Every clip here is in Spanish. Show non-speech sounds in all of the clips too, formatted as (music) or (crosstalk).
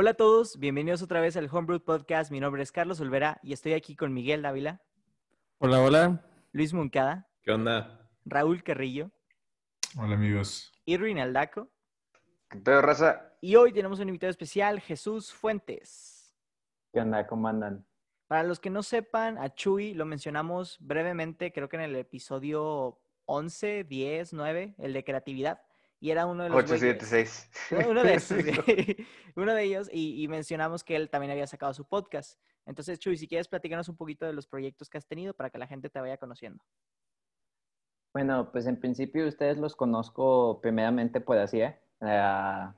Hola a todos, bienvenidos otra vez al Homebrew Podcast. Mi nombre es Carlos Olvera y estoy aquí con Miguel Dávila. Hola, hola. Luis Muncada. ¿Qué onda? Raúl Carrillo. Hola amigos. Irwin Aldaco. ¿Qué pedo, raza? Y hoy tenemos un invitado especial, Jesús Fuentes. ¿Qué onda? ¿Cómo andan? Para los que no sepan, a Chuy lo mencionamos brevemente, creo que en el episodio 11, 10, 9, el de creatividad. Y era uno de los. 876. (laughs) Uno de (laughs) esos, (laughs) uno de ellos. Y, y, mencionamos que él también había sacado su podcast. Entonces, Chuy, si quieres platicarnos un poquito de los proyectos que has tenido para que la gente te vaya conociendo. Bueno, pues en principio ustedes los conozco primeramente por así. Uh,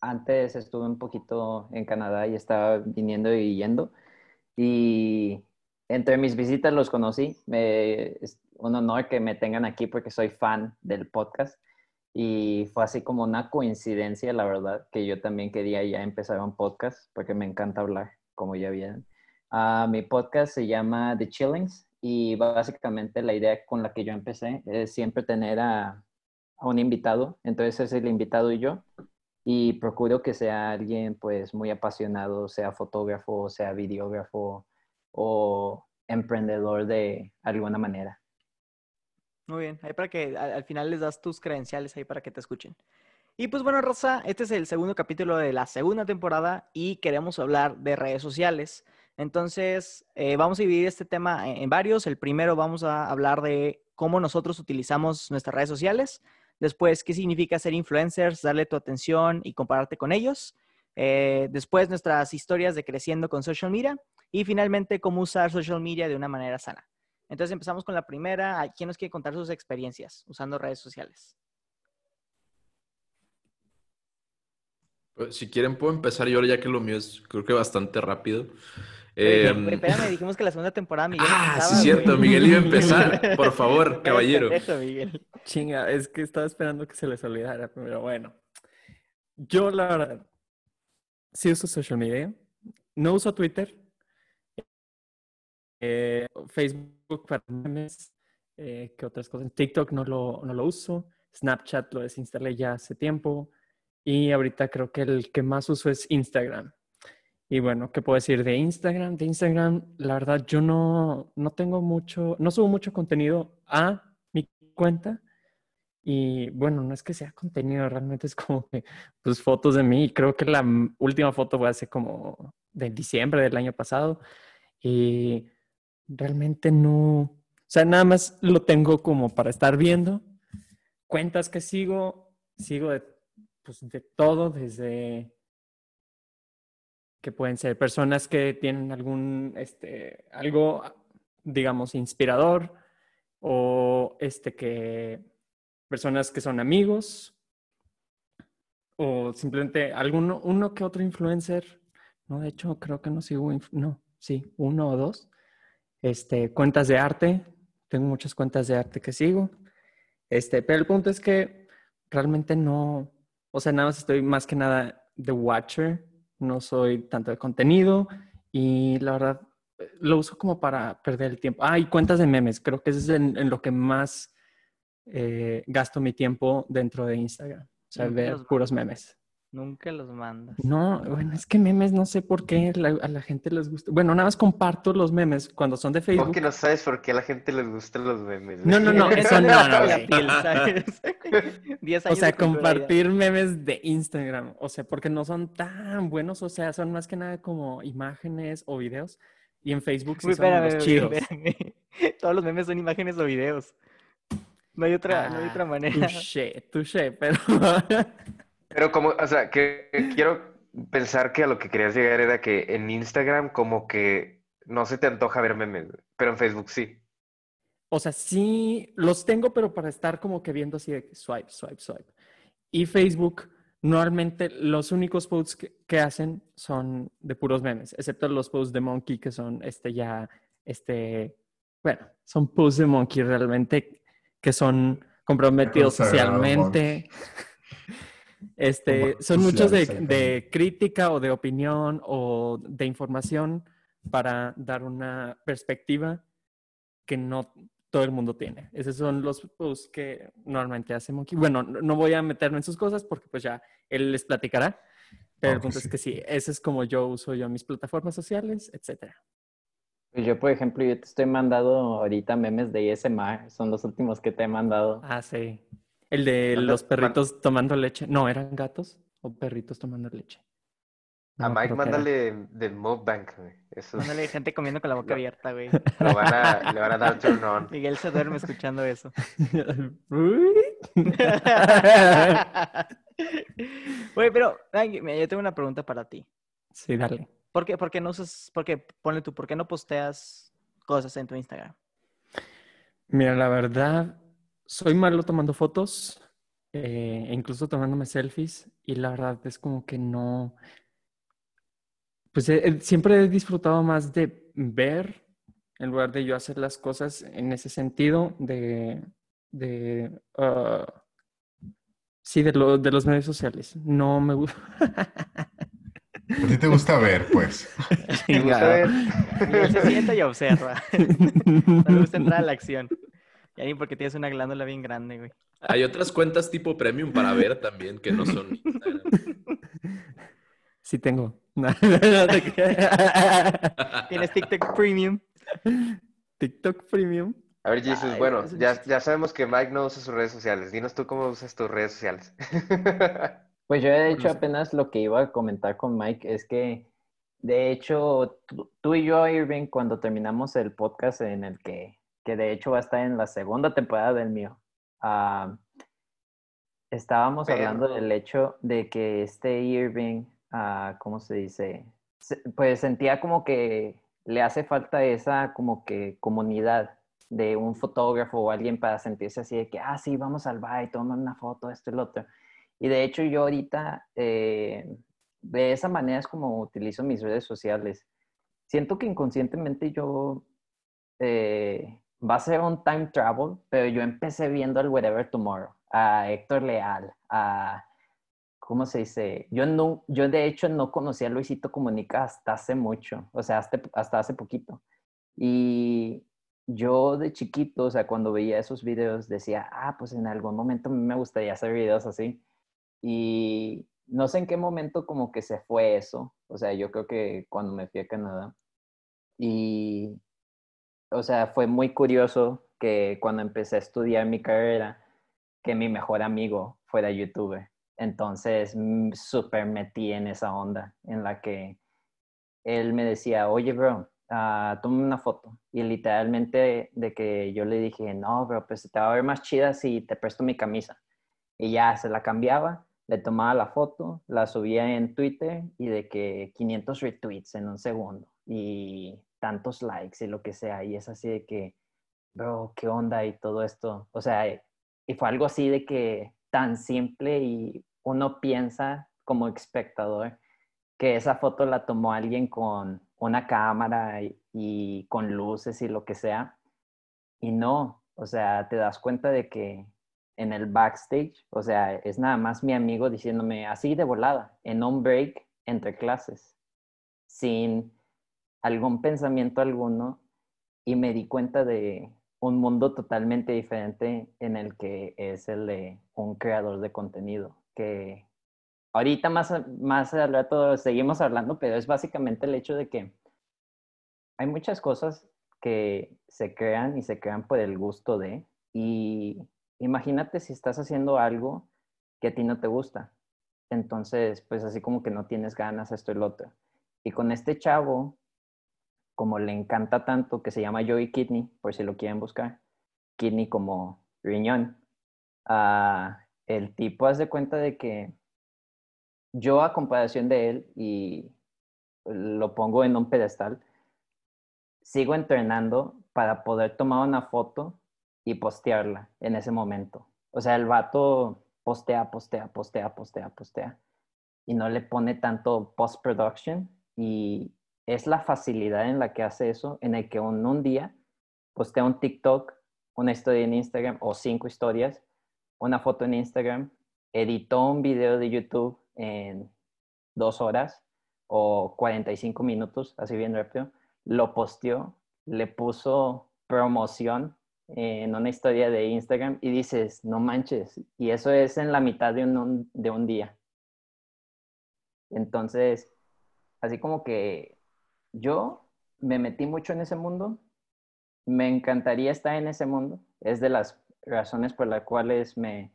antes estuve un poquito en Canadá y estaba viniendo y yendo. Y entre mis visitas los conocí. Me, es un honor que me tengan aquí porque soy fan del podcast. Y fue así como una coincidencia, la verdad, que yo también quería ya empezar un podcast porque me encanta hablar, como ya vieron. Uh, mi podcast se llama The Chillings y básicamente la idea con la que yo empecé es siempre tener a, a un invitado. Entonces es el invitado y yo. Y procuro que sea alguien pues muy apasionado, sea fotógrafo, sea videógrafo o emprendedor de alguna manera. Muy bien, ahí para que al, al, final les das tus credenciales ahí para que te escuchen. Y pues bueno, Rosa, este es el segundo capítulo de la segunda temporada y queremos hablar de redes sociales. Entonces, eh, vamos a dividir este tema en, en, varios. El primero vamos a hablar de cómo nosotros utilizamos nuestras redes sociales. Después, qué significa ser influencers, darle tu atención y compararte con ellos. Eh, después, nuestras historias de creciendo con social media. Y finalmente, cómo usar social media de una manera sana. Entonces empezamos con la primera. ¿Quién nos quiere contar sus experiencias usando redes sociales? Pues, si quieren puedo empezar yo ya que lo mío es creo que bastante rápido. Eh, espérame, dijimos que la segunda temporada Miguel Ah, sí es cierto, Miguel iba a (laughs) empezar. Por favor, caballero. Eso, Miguel. Chinga, es que estaba esperando que se les olvidara, pero bueno. Yo, la verdad, sí uso social media. No uso Twitter. Eh, Facebook para memes, eh, ¿qué otras cosas? TikTok no lo, no lo uso, Snapchat lo desinstalé ya hace tiempo y ahorita creo que el que más uso es Instagram. Y bueno, ¿qué puedo decir de Instagram? De Instagram, la verdad, yo no, no tengo mucho, no subo mucho contenido a mi cuenta. Y bueno, no es que sea contenido, realmente es como que, pues, fotos de mí. Creo que la última foto fue hace como de diciembre del año pasado. Y realmente no, o sea, nada más lo tengo como para estar viendo. Cuentas que sigo, sigo de, pues, de todo, desde que pueden ser personas que tienen algún, este, algo, digamos, inspirador, o este que, personas que son amigos, o simplemente alguno, uno que otro influencer. No, de hecho, creo que no sigo, no, sí, uno o dos este, cuentas de arte. Tengo muchas cuentas de arte que sigo. Este, pero el punto es que realmente no, o sea, nada más estoy más que nada de watcher. No soy tanto de contenido y la verdad lo uso como para perder el tiempo. Ah, y cuentas de memes. Creo que eso es en, en lo que más eh, gasto mi tiempo dentro de Instagram. O sea, ver puros memes. Nunca los mandas. No, bueno, es que memes no sé por qué la, a la gente les gusta. Bueno, nada más comparto los memes cuando son de Facebook. ¿Cómo que no sabes por qué a la gente les gustan los memes? No, no, no, eso (laughs) no, no. Piel, (laughs) o sea, compartir memes de Instagram. O sea, porque no son tan buenos, o sea, son más que nada como imágenes o videos. Y en Facebook sí Uy, son espérame, los chidos. espérame. (laughs) Todos los memes son imágenes o videos. No hay otra, Ah, no hay otra manera. Touché, touché, pero... Pero como, o sea, que, que quiero pensar que a lo que querías llegar era que en Instagram como que no se te antoja ver memes, pero en Facebook sí. O sea, sí los tengo, pero para estar como que viendo así de que swipe, swipe, swipe. Y Facebook, normalmente los únicos posts que, que hacen son de puros memes, excepto los posts de Monkey que son este ya, este, bueno, son posts de Monkey realmente que son comprometidos socialmente. (laughs) Este, son muchos de, de crítica o de opinión o de información para dar una perspectiva que no todo el mundo tiene. Esos son los posts que normalmente hace Monkey. Bueno, no voy a meterme en sus cosas porque pues ya él les platicará. Pero el punto es que sí, ese es como yo uso yo mis plataformas sociales, etcétera. Pues yo, por ejemplo, yo te estoy mandando ahorita memes de ASMR, son los últimos que te he mandado. Ah, sí. El de los perritos tomando leche. No, ¿eran gatos o perritos tomando leche? No A Mike mándale del Mukbang, güey. Eso Mándale gente comiendo con la boca (laughs) abierta, güey. lo van a, le van a dar turn on. Miguel se duerme escuchando eso. (laughs) Uy. Güey, pero mira, yo tengo una pregunta para ti. Sí, dale. ¿Por qué, por qué no usas, por qué, ponle tú, por qué no posteas cosas en tu Instagram? Mira, la verdad, soy malo tomando fotos, eh, e incluso tomándome selfies, y la verdad es como que no, pues eh, eh, siempre he disfrutado más de ver en lugar de yo hacer las cosas en ese sentido de, de, ah, sí, de, lo- de los medios sociales. No me gusta. A ti te gusta ver, pues. (laughs) Me gusta ver. Se sienta y observa. No le gusta entrar a la acción. (laughs) Ya ni porque tienes una glándula bien grande, güey. Hay otras cuentas tipo premium para ver también que no son. (laughs) Sí tengo. (laughs) No, no. Tienes TikTok Premium. TikTok Premium. A ver, Jesus, Ay, bueno, ya, ya sabemos que Mike no usa sus redes sociales. Dinos tú cómo usas tus redes sociales. Pues yo de hecho apenas lo que iba a comentar con Mike es que de hecho tú, tú y yo, Irving, cuando terminamos el podcast en el que, que de hecho va a estar en la segunda temporada del mío, ah, estábamos hablando del hecho de que este Irving, ah, ¿cómo se dice? Pues sentía como que le hace falta esa como que comunidad de un fotógrafo o alguien para sentirse así de que, ah, sí, vamos al bar y toma una foto, esto y lo otro. Y de hecho yo ahorita, eh, de esa manera es como utilizo mis redes sociales. Siento que inconscientemente yo, eh, va a ser un time travel, pero yo empecé viendo al Whatever Tomorrow, a Héctor Leal, a, ¿cómo se dice? Yo, no, yo de hecho no conocía a Luisito Comunica hasta hace mucho, o sea, hasta, hasta hace poquito. Y yo de chiquito, o sea, cuando veía esos videos decía, ah, pues en algún momento me gustaría hacer videos así. Y no sé en qué momento como que se fue eso. O sea, yo creo que cuando me fui a Canadá. Y, o sea, fue muy curioso que cuando empecé a estudiar mi carrera, que mi mejor amigo fuera youtuber. Entonces, mm, súper metí en esa onda en la que él me decía, oye, bro, ah, toma una foto. Y literalmente de que yo le dije, no, bro, pues te va a ver más chida si te presto mi camisa. Y ya se la cambiaba, le tomaba la foto, la subía en Twitter y de que 500 retweets en un segundo y tantos likes y lo que sea. Y es así de que, bro, ¿qué onda? Y todo esto. O sea, y fue algo así de que tan simple y uno piensa como espectador que esa foto la tomó alguien con una cámara y, y con luces y lo que sea. Y no, o sea, te das cuenta de que en el backstage, o sea, es nada más mi amigo diciéndome así de volada, en un break entre clases, sin algún pensamiento alguno, y me di cuenta de un mundo totalmente diferente en el que es el de un creador de contenido, que ahorita más, más al rato seguimos hablando, pero es básicamente el hecho de que hay muchas cosas que se crean y se crean por el gusto de, y imagínate si estás haciendo algo que a ti no te gusta. Entonces, pues así como que no tienes ganas, esto y lo otro. Y con este chavo, como le encanta tanto, que se llama Joey Kidney, por si lo quieren buscar, Kidney como riñón, uh, el tipo hace cuenta de que yo a comparación de él, y lo pongo en un pedestal, sigo entrenando para poder tomar una foto y postearla en ese momento. O sea, el vato postea, postea, postea, postea, postea. Y no le pone tanto post-production. Y es la facilidad en la que hace eso, en el que en un día postea un TikTok, una historia en Instagram o cinco historias, una foto en Instagram, editó un video de YouTube en dos horas o 45 minutos, así bien rápido, lo posteó, le puso promoción en una historia de Instagram y dices, no manches, y eso es en la mitad de un, de un día. Entonces, así como que yo me metí mucho en ese mundo, me encantaría estar en ese mundo, es de las razones por las cuales me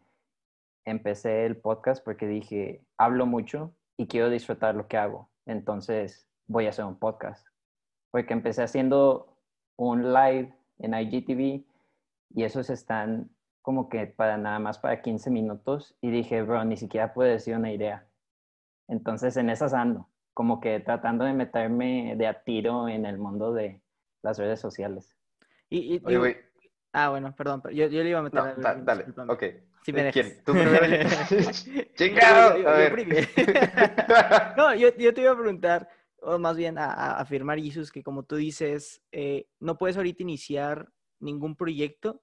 empecé el podcast, porque dije, hablo mucho y quiero disfrutar lo que hago, entonces voy a hacer un podcast, porque empecé haciendo un live en IGTV y esos están como que para nada más para 15 minutos y dije, bro, ni siquiera puedo decir una idea. Entonces en esas ando, como que tratando de meterme de a tiro en el mundo de las redes sociales. Y, y- Oye, güey. Ah, bueno, perdón, pero yo, yo le iba a meter. No, algo, da- dale. discúlpame. Ok. Si me Eh, ¿Quién? ¿Tú primero? (laughs) (laughs) ¡Chingado! Yo- yo- A yo ver. primero. (laughs) No, yo, yo te iba a preguntar, o más bien a, a afirmar, Jesus, que como tú dices, eh, no puedes ahorita iniciar ningún proyecto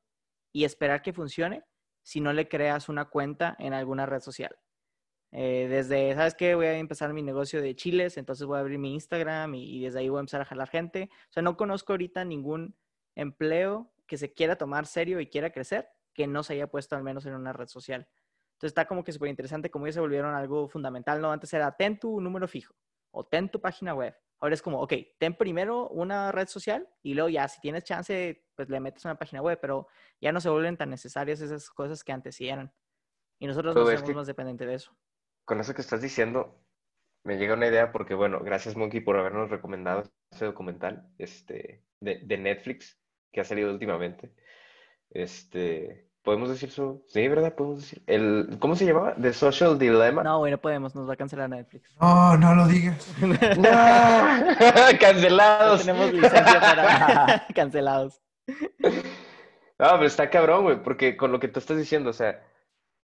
y esperar que funcione si no le creas una cuenta en alguna red social. Eh, desde, ¿sabes qué? Voy a empezar mi negocio de chiles, entonces voy a abrir mi Instagram y, y desde ahí voy a empezar a jalar gente. O sea, no conozco ahorita ningún empleo que se quiera tomar serio y quiera crecer que no se haya puesto al menos en una red social. Entonces está como que súper interesante cómo ya se volvieron algo fundamental, ¿no? Antes era ten tu número fijo o ten tu página web. Ahora es como, ok, ten primero una red social y luego ya, si tienes chance, pues le metes una página web, pero ya no se vuelven tan necesarias esas cosas que antes sí eran. Y nosotros hacemos que- más dependientes de eso. Con eso que estás diciendo, me llega una idea porque, bueno, gracias Monkey por habernos recomendado ese documental este, de, de Netflix que ha salido últimamente. Este, ¿podemos decir su? Sí, ¿verdad? Podemos decir. El, ¿cómo se llamaba? The Social Dilemma. No, güey, no podemos, nos va a cancelar Netflix. No, no lo digas. ¡No! (laughs) Cancelados. No tenemos licencia para (laughs) cancelados. No, pero está cabrón, güey, porque con lo que tú estás diciendo, o sea,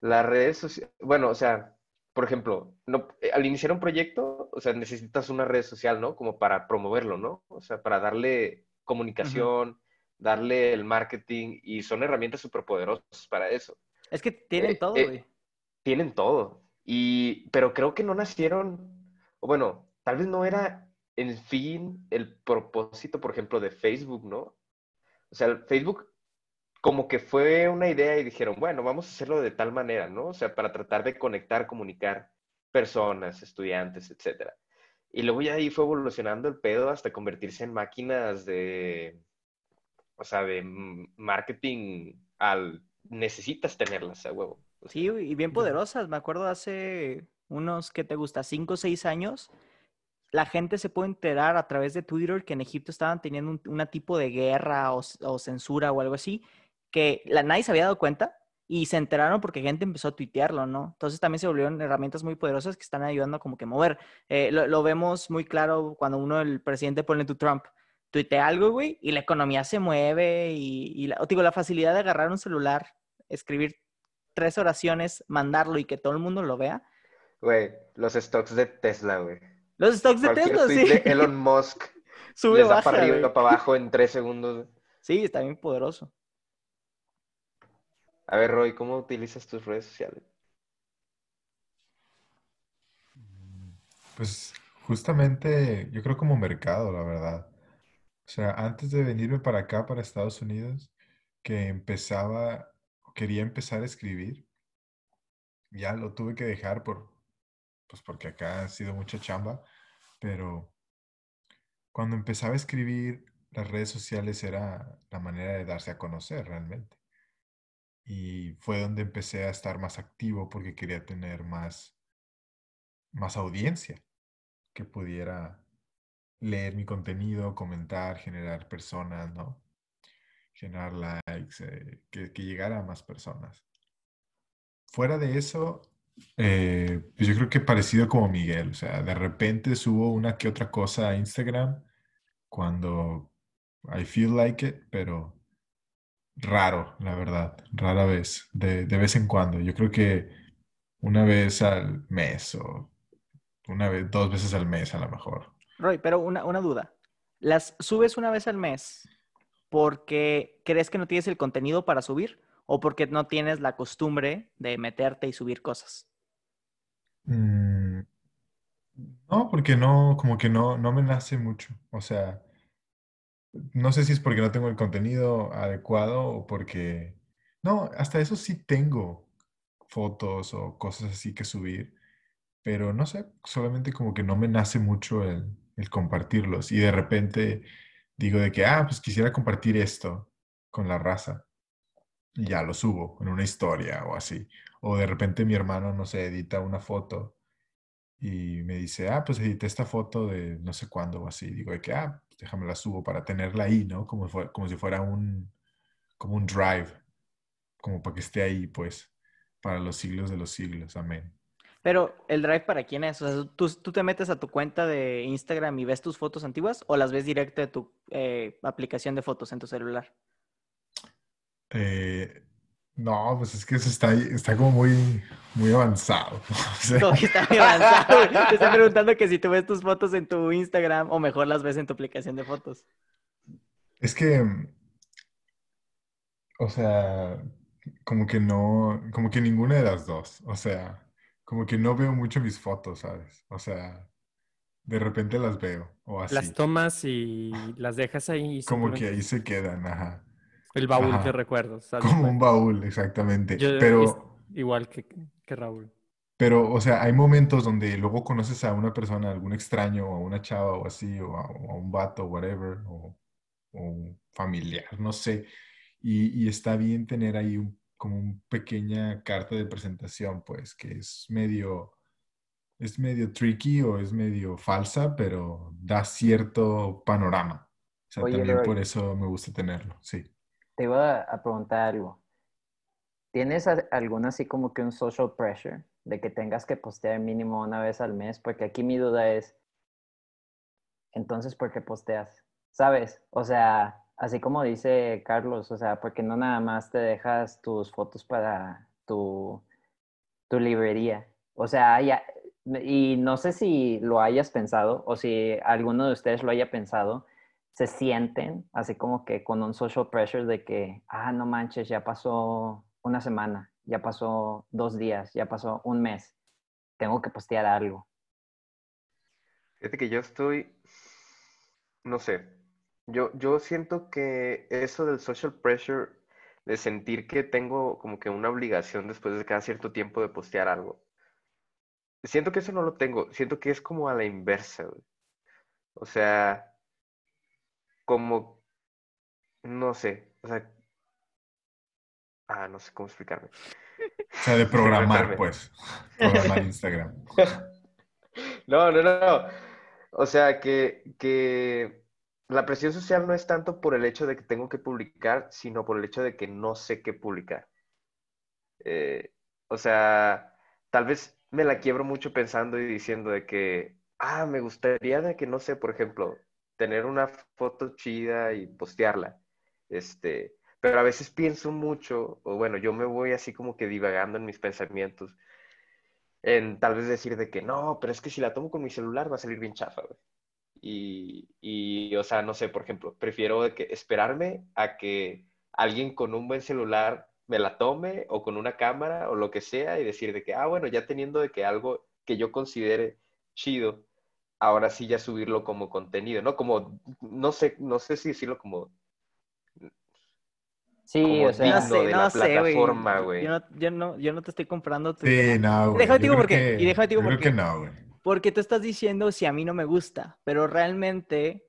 las redes sociales, bueno, o sea, por ejemplo, no, eh, al iniciar un proyecto, o sea, necesitas una red social, ¿no? Como para promoverlo, ¿no? O sea, para darle comunicación, darle el marketing, y son herramientas súper poderosas para eso. Es que tienen Eh, todo, eh, güey. Tienen todo. Y, pero creo que no nacieron, o bueno, tal vez no era el fin, el propósito, por ejemplo, de Facebook, ¿no? O sea, Facebook como que fue una idea y dijeron, bueno, vamos a hacerlo de tal manera, ¿no? O sea, para tratar de conectar, comunicar personas, estudiantes, etcétera. Y luego ya ahí fue evolucionando el pedo hasta convertirse en máquinas de, o sea, de marketing al necesitas tenerlas a huevo. O sea, Sí, y bien poderosas. Me acuerdo hace unos, ¿qué te gusta? Cinco o seis años. La gente se puede enterar a través de Twitter que en Egipto estaban teniendo un una tipo de guerra o, o censura o algo así, que la, nadie se había dado cuenta y se enteraron porque gente empezó a tuitearlo, ¿no? Entonces también se volvieron herramientas muy poderosas que están ayudando como que mover. Eh, lo, lo vemos muy claro cuando uno, el presidente, pone tu Trump, tuitea algo, güey, y la economía se mueve y, y la, digo, la facilidad de agarrar un celular, escribir tres oraciones, mandarlo y que todo el mundo lo vea. Güey, los stocks de Tesla, güey. Los stocks de Tesla, sí. de Elon Musk (laughs) Sube, les da baja, para arriba, güey. para abajo en tres segundos. Sí, está bien poderoso. A ver, Roy, ¿cómo utilizas tus redes sociales? Pues justamente yo creo como mercado, la verdad. O sea, antes de venirme para acá, para Estados Unidos, que empezaba, quería empezar a escribir, ya lo tuve que dejar por, pues porque acá ha sido mucha chamba, pero cuando empezaba a escribir, las redes sociales era la manera de darse a conocer realmente. Y fue donde empecé a estar más activo porque quería tener más, más audiencia que pudiera leer mi contenido, comentar, generar personas, ¿no? Generar likes, eh, que, que llegara a más personas. Fuera de eso, eh, pues yo creo que parecido como Miguel, o sea, de repente subo una que otra cosa a Instagram cuando I feel like it, pero raro, la verdad, rara vez, de, de vez en cuando. Yo creo que una vez al mes o una vez, dos veces al mes a lo mejor. Roy, pero una, una duda. ¿Las subes una vez al mes porque crees que no tienes el contenido para subir o porque no tienes la costumbre de meterte y subir cosas? Mm, no, porque no, como que no, no me nace mucho. O sea, no sé si es porque no tengo el contenido adecuado o porque... No, hasta eso sí tengo fotos o cosas así que subir, pero no sé, solamente como que no me nace mucho el, compartirlos. Y de repente digo de que, ah, pues quisiera compartir esto con la raza. Y ya lo subo en una historia o así. O de repente mi hermano, no sé, edita una foto y me dice, ah, pues edité esta foto de no sé cuándo o así. Digo de que, ah, déjame la subo para tenerla ahí, ¿no? Como, fue- como si fuera un, como un drive, como para que esté ahí, pues, para los siglos de los siglos. Amén. Pero, ¿el drive para quién es? O sea, ¿tú, tú te metes a tu cuenta de Instagram y ves tus fotos antiguas o las ves directo de tu eh, aplicación de fotos en tu celular? Eh, no, pues es que eso está, está como muy, muy avanzado. (laughs) O sea, Como que está muy avanzado. Te estoy preguntando que si tú ves tus fotos en tu Instagram o mejor las ves en tu aplicación de fotos. es que, o sea, como que no, como que ninguna de las dos. O sea, como que no veo mucho mis fotos, ¿sabes? O sea, de repente las veo o Las así. tomas y las dejas ahí y Como que ahí se quedan, ajá. El baúl Ajá. de recuerdos. Como un baúl, exactamente. Yo Pero, igual que, que Raúl. pero, o sea, hay momentos donde luego conoces a una persona, algún extraño, o a una chava o así, o a, o a un vato, whatever, o, o un familiar, no sé. Y, y está bien tener ahí un, como una pequeña carta de presentación, pues, que es medio, es medio tricky o es medio falsa, pero da cierto panorama. O sea, Oye, también por eso me gusta tenerlo, sí. Te iba a preguntar algo. ¿Tienes algún así como que un social pressure de que tengas que postear mínimo una vez al mes? Porque aquí mi duda es, entonces, ¿por qué posteas? ¿Sabes? O sea, así como dice Carlos, o sea, porque no nada más te dejas tus fotos para tu, tu librería. O sea, y no sé si lo hayas pensado o si alguno de ustedes lo haya pensado, se sienten así como que con un social pressure de que, ah, no manches, ya pasó una semana, ya pasó dos días, ya pasó un mes, tengo que postear algo. Fíjate que yo estoy, no sé, yo, yo siento que eso del social pressure, de sentir que tengo como que una obligación después de cada cierto tiempo de postear algo, siento que eso no lo tengo, siento que es como a la inversa. O sea, como, no sé, o sea, ah, no sé cómo explicarme. O sea, de (laughs) programar, pues. Programar (laughs) Instagram. No, no, no, no. O sea, que, que la presión social no es tanto por el hecho de que tengo que publicar, sino por el hecho de que no sé qué publicar. Eh, o sea, tal vez me la quiebro mucho pensando y diciendo de que, ah, me gustaría de que, no sé, por ejemplo, tener una foto chida y postearla. Este, pero a veces pienso mucho, o bueno, yo me voy así como que divagando en mis pensamientos en tal vez decir de que no, pero es que si la tomo con mi celular va a salir bien chafa, güey. Y, y, o sea, no sé, por ejemplo, prefiero de que esperarme a que alguien con un buen celular me la tome o con una cámara o lo que sea y decir de que, ah, bueno, ya teniendo de que algo que yo considere chido, ahora sí ya subirlo como contenido, ¿no? Como, no sé, no sé si decirlo como, Sí, como o sea, digno No sé, de no la sé, güey. plataforma, güey. Yo no, yo, no, yo no te estoy comprando tu Sí, no, güey. Déjame digo por qué, y déjame digo por qué. no, güey. Porque tú estás diciendo si a mí no me gusta, pero realmente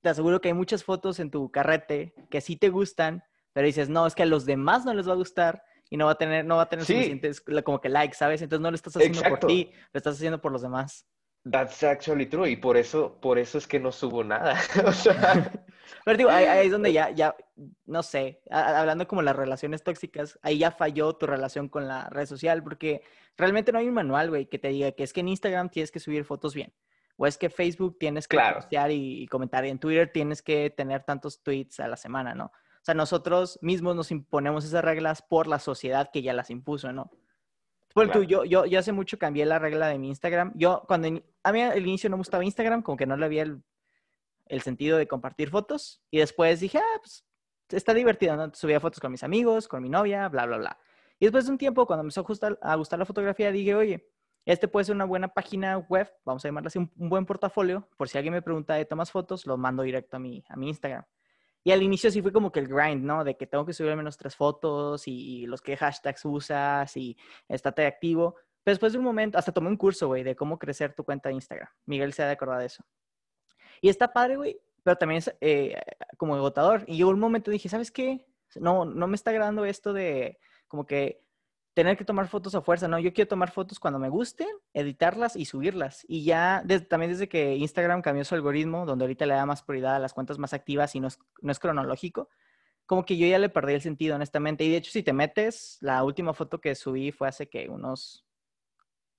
te aseguro que hay muchas fotos en tu carrete que sí te gustan, pero dices, no, es que a los demás no les va a gustar y no va a tener, no va a tener Sí. suficientes como que likes, ¿sabes? Entonces no lo estás haciendo Exacto. por ti, lo estás haciendo por los demás. That's actually true. Y por eso, por eso es que no subo nada. (laughs) O sea, (laughs) Pero digo, ahí, ahí es donde (laughs) ya, ya, no sé, a- hablando como las relaciones tóxicas, ahí ya falló tu relación con la red social, porque realmente no hay un manual, güey, que te diga que es que en Instagram tienes que subir fotos bien, o es que Facebook tienes que Claro. postear y, y comentar, y en Twitter tienes que tener tantos tweets a la semana, ¿no? O sea, nosotros mismos nos imponemos esas reglas por la sociedad que ya las impuso, ¿no? Tú, Claro. yo, yo, yo hace mucho cambié la regla de mi Instagram. Yo, cuando in- a mí al inicio no me gustaba Instagram, como que no le había el, el sentido de compartir fotos. Y después dije, ah, pues está divertido, ¿no? Subía fotos con mis amigos, con mi novia, bla, bla, bla. Y después de un tiempo, cuando me empezó a gustar, a gustar la fotografía, dije, oye, este puede ser una buena página web, vamos a llamarla así, un, un buen portafolio. Por si alguien me pregunta de tomas fotos, lo mando directo a mi, a mi Instagram. Y al inicio sí fue como que el grind, ¿no? De que tengo que subir al menos tres fotos y, los que hashtags usas y estate activo. Pero después de un momento, hasta tomé un curso, güey, de cómo crecer tu cuenta de Instagram. Miguel se ha de acordar de eso. Y está padre, güey, pero también es eh, como agotador. Y llegó un momento dije, ¿sabes qué? No, no me está agradando esto de como que tener que tomar fotos a fuerza, ¿no? Yo quiero tomar fotos cuando me gusten, editarlas y subirlas. Y ya también desde que Instagram cambió su algoritmo, donde ahorita le da más prioridad a las cuentas más activas y no es, no es cronológico, como que yo ya le perdí el sentido, honestamente. Y de hecho, si te metes, la última foto que subí fue hace que unos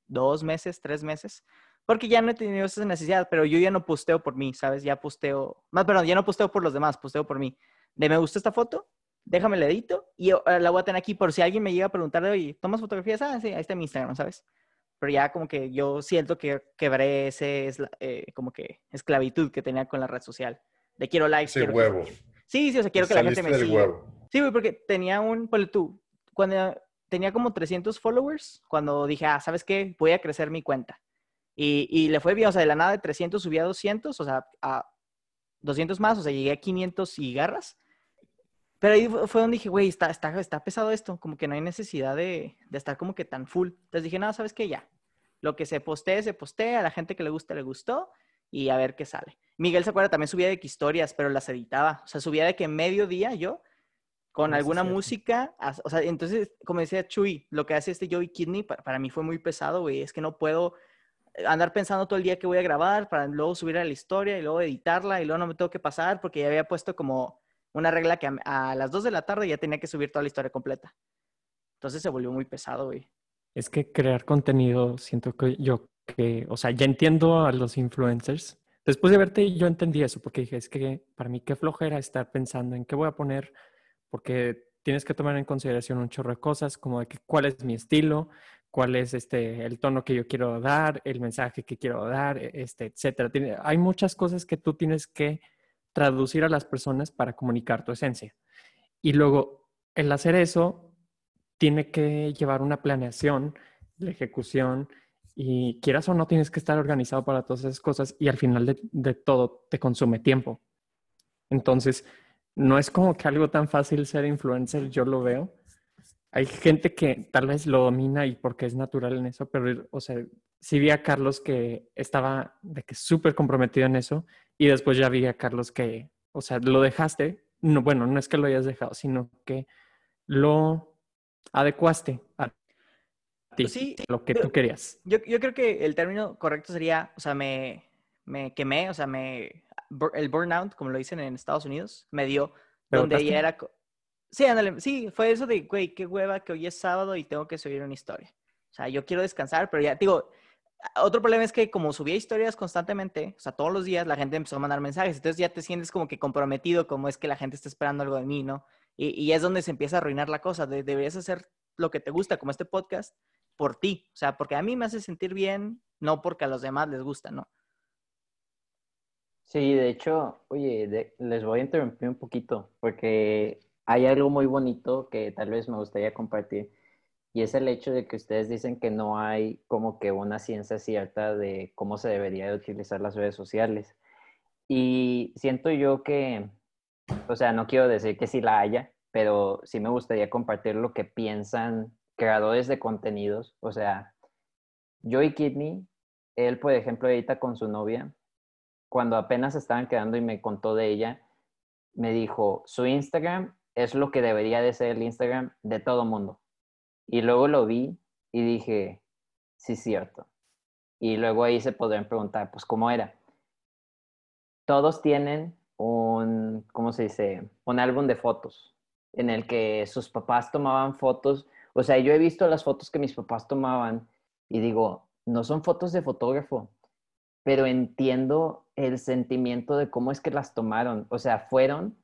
dos meses, tres meses, porque ya no he tenido esa necesidad, pero yo ya no posteo por mí, ¿sabes? Ya posteo, más, perdón, ya no posteo por los demás, posteo por mí. De me gusta esta foto, déjame el edito y eh, la voy a tener aquí por si alguien me llega a preguntar, oye, ¿tomas fotografías? Ah, sí, ahí está mi Instagram, ¿sabes? Pero ya como que yo siento que quebré ese, eh, como que esclavitud que tenía con la red social. De quiero likes. Ese huevo. Sí, sí, o sea, quiero que la gente me siga. Sí, güey, porque tenía un, pues tú, cuando tenía como 300 followers, cuando dije, ah, ¿sabes qué? Voy a crecer mi cuenta. Y, y le fue bien, o sea, de la nada de 300 subí a 200, o sea, a 200 más, o sea, llegué a 500 y garras. Pero ahí fue donde dije, güey, está, está, está pesado esto, como que no hay necesidad de, de estar como que tan full. Entonces dije, no, ¿sabes qué? Ya. Lo que se postee, se postea, a la gente que le gusta, le gustó y a ver qué sale. Miguel se acuerda, también subía de que historias, pero las editaba. O sea, subía de que mediodía yo, con alguna música, o sea, entonces, como decía Chuy, lo que hace este Joey Kidney para, para mí fue muy pesado, güey, es que no puedo andar pensando todo el día que voy a grabar para luego subir a la historia y luego editarla y luego no me tengo que pasar porque ya había puesto como una regla que a, las 2 de la tarde ya tenía que subir toda la historia completa. Entonces se volvió muy pesado, güey. Es que crear contenido, siento que yo que, o sea, ya entiendo a los influencers. Después de verte, yo entendí eso, porque dije, es que para mí qué flojera estar pensando en qué voy a poner, porque tienes que tomar en consideración un chorro de cosas, como de que cuál es mi estilo, cuál es este, el tono que yo quiero dar, el mensaje que quiero dar, e, este, etcétera. hay muchas cosas que tú tienes que traducir a las personas para comunicar tu esencia. Y luego, el hacer eso tiene que llevar una planeación, la ejecución, y quieras o no tienes que estar organizado para todas esas cosas y al final de, todo te consume tiempo. Entonces, no es como que algo tan fácil ser influencer, yo lo veo. Hay gente que tal vez lo domina y porque es natural en eso, pero, o sea, sí vi a Carlos que estaba de que súper comprometido en eso y después ya vi a Carlos que, o sea, lo dejaste, no, bueno, no es que lo hayas dejado, sino que lo adecuaste a ti, sí, lo que tú querías. Yo, yo, creo que el término correcto sería, o sea, me, me quemé, o sea, me, el burnout, como lo dicen en Estados Unidos, me dio, donde ella era... Sí, ándale, sí, fue eso de, güey, qué hueva que hoy es sábado y tengo que subir una historia. O sea, yo quiero descansar, pero ya, digo, otro problema es que como subía historias constantemente, o sea, todos los días la gente empezó a mandar mensajes, entonces ya te sientes como que comprometido, como es que la gente está esperando algo de mí, ¿no? Y, es donde se empieza a arruinar la cosa, deberías hacer lo que te gusta, como este podcast, por ti, o sea, porque a mí me hace sentir bien, no porque a los demás les gusta, ¿no? Sí, de hecho, oye, les voy a interrumpir un poquito, porque hay algo muy bonito que tal vez me gustaría compartir y es el hecho de que ustedes dicen que no hay como que una ciencia cierta de cómo se debería de utilizar las redes sociales. Y siento yo que, o sea, no quiero decir que sí la haya, pero sí me gustaría compartir lo que piensan creadores de contenidos. O sea, Joey Kidney, él, por ejemplo, ahorita con su novia, cuando apenas estaban quedando y me contó de ella, me dijo, su Instagram es lo que debería de ser el Instagram de todo mundo. Y luego lo vi y dije, sí, cierto. Y luego ahí se podrían preguntar, pues, ¿cómo era? Todos tienen un, ¿cómo se dice? Un álbum de fotos en el que sus papás tomaban fotos. O sea, yo he visto las fotos que mis papás tomaban y digo, no son fotos de fotógrafo, pero entiendo el sentimiento de cómo es que las tomaron. O sea, fueron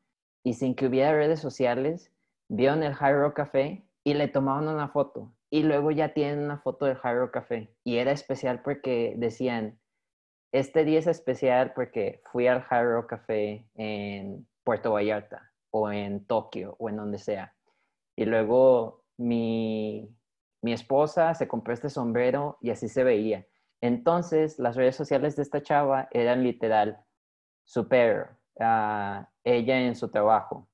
y sin que hubiera redes sociales, vieron el High Rock Café y le tomaban una foto y luego ya tienen una foto del Hard Café y era especial porque decían, este día es especial porque fui al Hard Café en Puerto Vallarta o en Tokio o en donde sea. Y luego mi, mi esposa se compró este sombrero y así se veía. Entonces las redes sociales de esta chava eran literal super, uh, ella en su trabajo,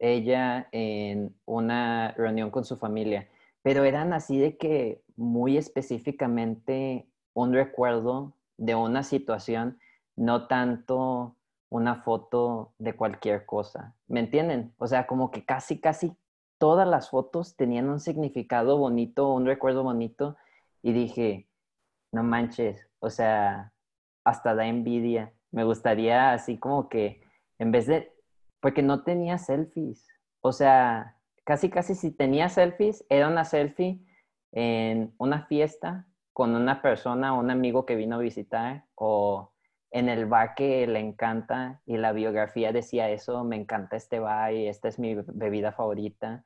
ella en una reunión con su familia. pero eran así de que muy específicamente un recuerdo de una situación, no tanto una foto de cualquier cosa. ¿Me entienden? O sea, como que casi, casi todas las fotos tenían un significado bonito, un recuerdo bonito, y dije, no manches, o sea, hasta da envidia. Me gustaría así como que, en vez de, porque no tenía selfies, o sea, casi, casi si tenía selfies, era una selfie en una fiesta con una persona, un amigo que vino a visitar, o en el bar que le encanta y la biografía decía eso, me encanta este bar y esta es mi bebida favorita.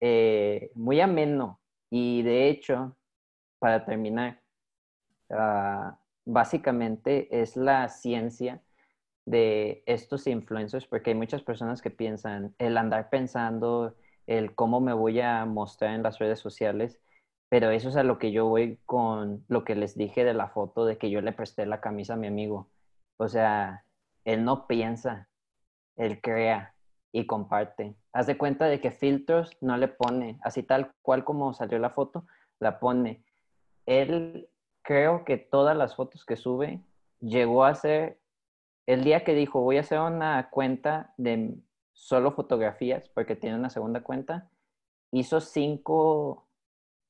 Eh, muy ameno. Y de hecho, para terminar, ah, básicamente es la ciencia de estos influencers, porque hay muchas personas que piensan, el andar pensando, el cómo me voy a mostrar en las redes sociales, pero eso es a lo que yo voy con lo que les dije de la foto de que yo le presté la camisa a mi amigo. O sea, él no piensa, él crea y comparte. Haz de cuenta de que filtros no le pone, así tal cual como salió la foto, la pone. Él creo que todas las fotos que sube llegó a ser el día que dijo voy a hacer una cuenta de solo fotografías porque tiene una segunda cuenta, hizo cinco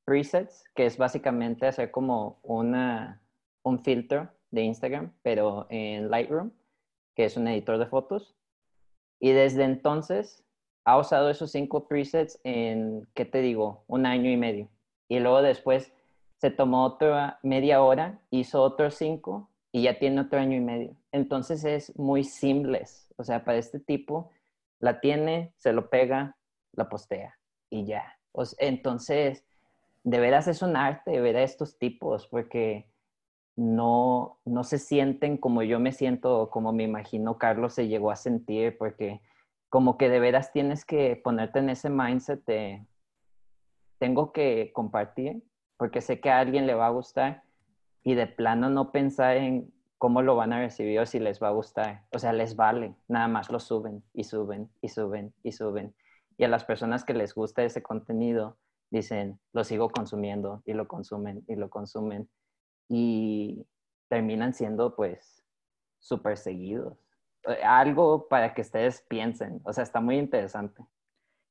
presets, que es básicamente hacer como una, un filtro de Instagram, pero en Lightroom, que es un editor de fotos. Y desde entonces ha usado esos cinco presets en, ¿qué te digo? Un año y medio. Y luego después se tomó otra media hora, hizo otros cinco y ya tiene otro año y medio. Entonces es muy simples. O sea, para este tipo, la tiene, se lo pega, la postea y ya. entonces, de veras es un arte ver a estos tipos porque no, no se sienten como yo me siento o como me imagino Carlos se llegó a sentir porque como que de veras tienes que ponerte en ese mindset de tengo que compartir porque sé que a alguien le va a gustar y de plano no pensar en cómo lo van a recibir o si les va a gustar. O sea, les vale, nada más lo suben y suben y suben y suben. Y a las personas que les gusta ese contenido, dicen, lo sigo consumiendo y lo consumen y lo consumen y terminan siendo pues súper seguidos. Eh, algo para que ustedes piensen, o sea, está muy interesante.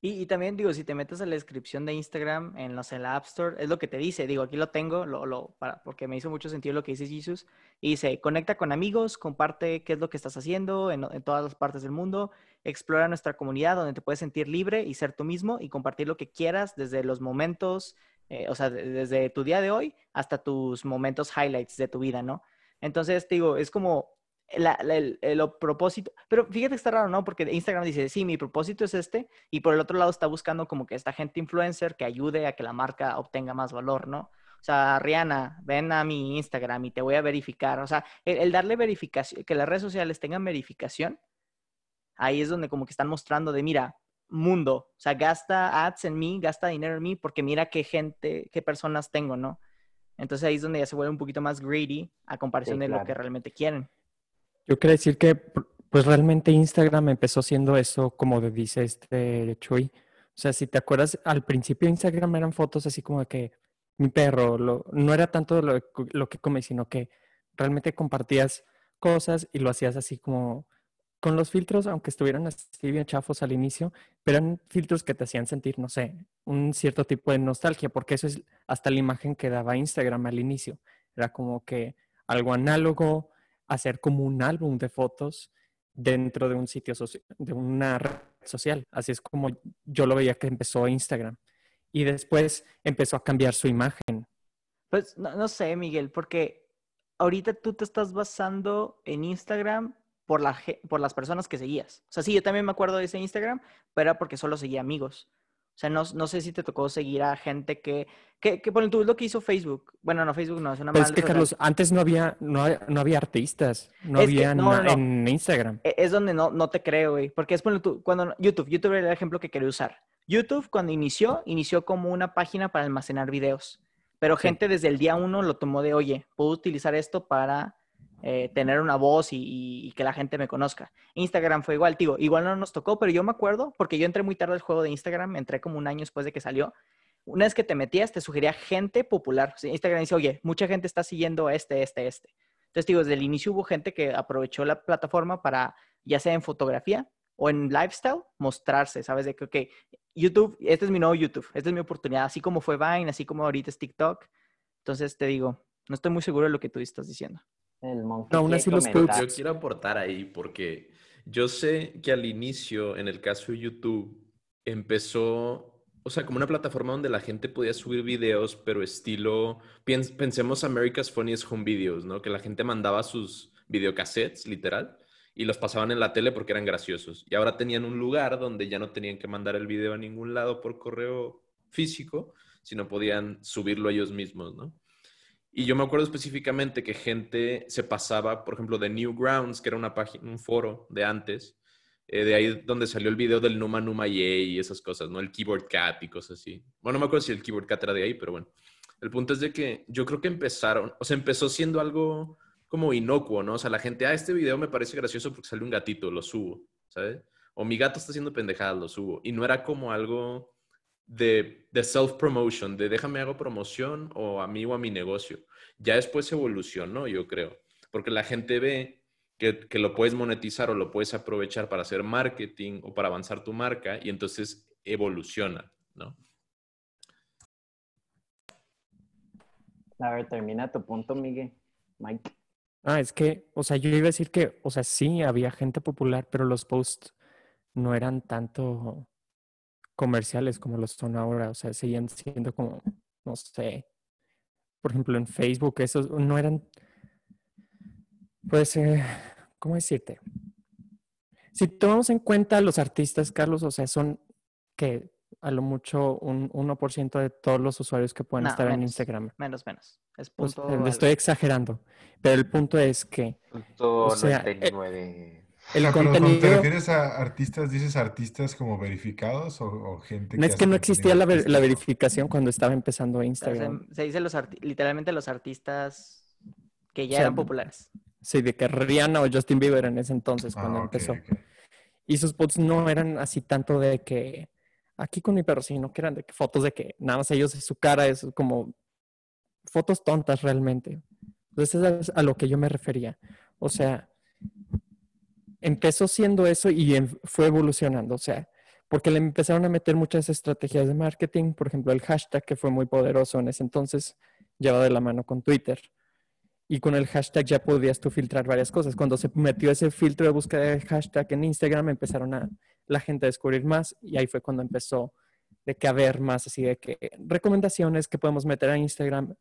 Y, también digo, si te metes a la descripción de Instagram en, los, en la App Store, es lo que te dice. Digo, aquí lo tengo, lo, lo, para, porque me hizo mucho sentido lo que dice Jesus. Y dice, conecta con amigos, comparte qué es lo que estás haciendo en, en, todas las partes del mundo, explora nuestra comunidad donde te puedes sentir libre y ser tú mismo y compartir lo que quieras desde los momentos, eh, o sea, desde tu día de hoy hasta tus momentos highlights de tu vida, ¿no? Entonces, digo, es como el, propósito, pero fíjate que está raro, ¿no? Porque Instagram dice, sí, mi propósito es este, y por el otro lado está buscando como que esta gente influencer que ayude a que la marca obtenga más valor, ¿no? O sea, Rihanna, ven a mi Instagram y te voy a verificar. O sea, el, darle verificación, que las redes sociales tengan verificación, ahí es donde como que están mostrando de, mira, mundo, o sea, gasta ads en mí, gasta dinero en mí, porque mira qué gente, qué personas tengo, ¿no? Entonces ahí es donde ya se vuelve un poquito más greedy a comparación de lo que realmente quieren. Yo quiero decir que, pues realmente Instagram empezó siendo eso, como dice este Chuy. O sea, si te acuerdas, al principio Instagram eran fotos así como de que mi perro, no era tanto lo, lo que come, sino que realmente compartías cosas y lo hacías así como con los filtros, aunque estuvieran así bien chafos al inicio, pero eran filtros que te hacían sentir, no sé, un cierto tipo de nostalgia, porque eso es hasta la imagen que daba Instagram al inicio. Era como que algo análogo, hacer como un álbum de fotos dentro de un sitio social, de una red social. Así es como yo lo veía que empezó Instagram. Y después empezó a cambiar su imagen. Pues no, sé, Miguel, porque ahorita tú te estás basando en Instagram por, la, por las personas que seguías. O sea, sí, yo también me acuerdo de ese Instagram, pero era porque solo seguía amigos. O sea, no, no, sé si te tocó seguir a gente que, que, que por tú lo que hizo Facebook. Bueno, no, Facebook no, es una Pero es que, Carlos, antes no había, no, no había artistas, no había en Instagram. E, es donde no, no te creo, güey. Porque es tú, cuando YouTube, YouTube era el ejemplo que quería usar. YouTube, cuando inició, inició como una página para almacenar videos. Pero gente desde el día uno lo tomó de, oye, puedo utilizar esto para eh, tener una voz y, que la gente me conozca. Instagram fue igual, tío, igual no nos tocó, pero yo me acuerdo, porque yo entré muy tarde al juego de Instagram, entré como un año después de que salió, una vez que te metías, te sugería gente popular. O Instagram dice, oye, mucha gente está siguiendo este, este, este. Entonces, digo, desde el inicio hubo gente que aprovechó la plataforma para, ya sea en fotografía o en lifestyle, mostrarse, ¿sabes? De que, ok, YouTube, este es mi nuevo YouTube, esta es mi oportunidad, así como fue Vine, así como ahorita es TikTok. Entonces, te digo, no estoy muy seguro de lo que tú estás diciendo. El monkey No, aún así los. Yo quiero aportar ahí porque yo sé que al inicio, en el caso de YouTube, empezó, o sea, como una plataforma donde la gente podía subir videos, pero estilo, piens- pensemos America's Funniest Home Videos, ¿no? Que la gente mandaba sus videocassettes, literal, y los pasaban en la tele porque eran graciosos. Y ahora tenían un lugar donde ya no tenían que mandar el video a ningún lado por correo físico, sino podían subirlo ellos mismos, ¿no? Y yo me acuerdo específicamente que gente se pasaba, por ejemplo, de Newgrounds, que era una página, un foro de antes, eh, de ahí donde salió el video del Numa Numa Yay y esas cosas, ¿no? El Keyboard Cat y cosas así. Bueno, no me acuerdo si el Keyboard Cat era de ahí, pero bueno. El punto es de que yo creo que empezaron, o sea, empezó siendo algo como inocuo, ¿no? O sea, la gente, ah, este video me parece gracioso porque sale un gatito, lo subo, ¿sabes? O mi gato está haciendo pendejadas, lo subo. Y no era como algo de, de self-promotion, de déjame hago promoción o a mí o a mi negocio. Ya después evolucionó, yo creo, porque la gente ve que, que lo puedes monetizar o lo puedes aprovechar para hacer marketing o para avanzar tu marca y entonces evoluciona, ¿no? A ver, termina tu punto, Miguel. Mike. Ah, es que, o sea, yo iba a decir que, o sea, sí, había gente popular, pero los posts no eran tanto comerciales como los son ahora, o sea, seguían siendo como, no sé, por ejemplo, en Facebook, esos no eran, pues, eh, ¿cómo decirte? Si tomamos en cuenta los artistas, Carlos, o sea, son que a lo mucho un 1% de todos los usuarios que pueden No, estar en. Instagram. Menos, menos. Es punto. estoy exagerando, pero el punto es que Punto O sea, eh, 99. El O sea, pero cuando te contenido... refieres a artistas, ¿dices artistas como verificados o, o gente No que es que no existía contenido la, ver- la artístico? verificación cuando estaba empezando o sea, Instagram. se, dice los arti- literalmente los artistas que ya O sea, eran populares. Sí, de que Rihanna o Justin Bieber en ese entonces, cuando Ah, ok, empezó. Y sus posts no eran así tanto de que aquí con mi perro, sino que eran de que fotos de que nada más ellos su cara, es como fotos tontas realmente. Entonces es a lo que yo me refería. O sea, empezó siendo eso y fue evolucionando. O sea, porque le empezaron a meter muchas estrategias de marketing, por ejemplo, el hashtag que fue muy poderoso en ese entonces, llevado de la mano con Twitter. Y con el hashtag ya podías tú filtrar varias cosas. Cuando se metió ese filtro de búsqueda de hashtag en Instagram, empezaron a la gente a descubrir más y ahí fue cuando empezó de que haber más así de que recomendaciones que podemos meter a Instagram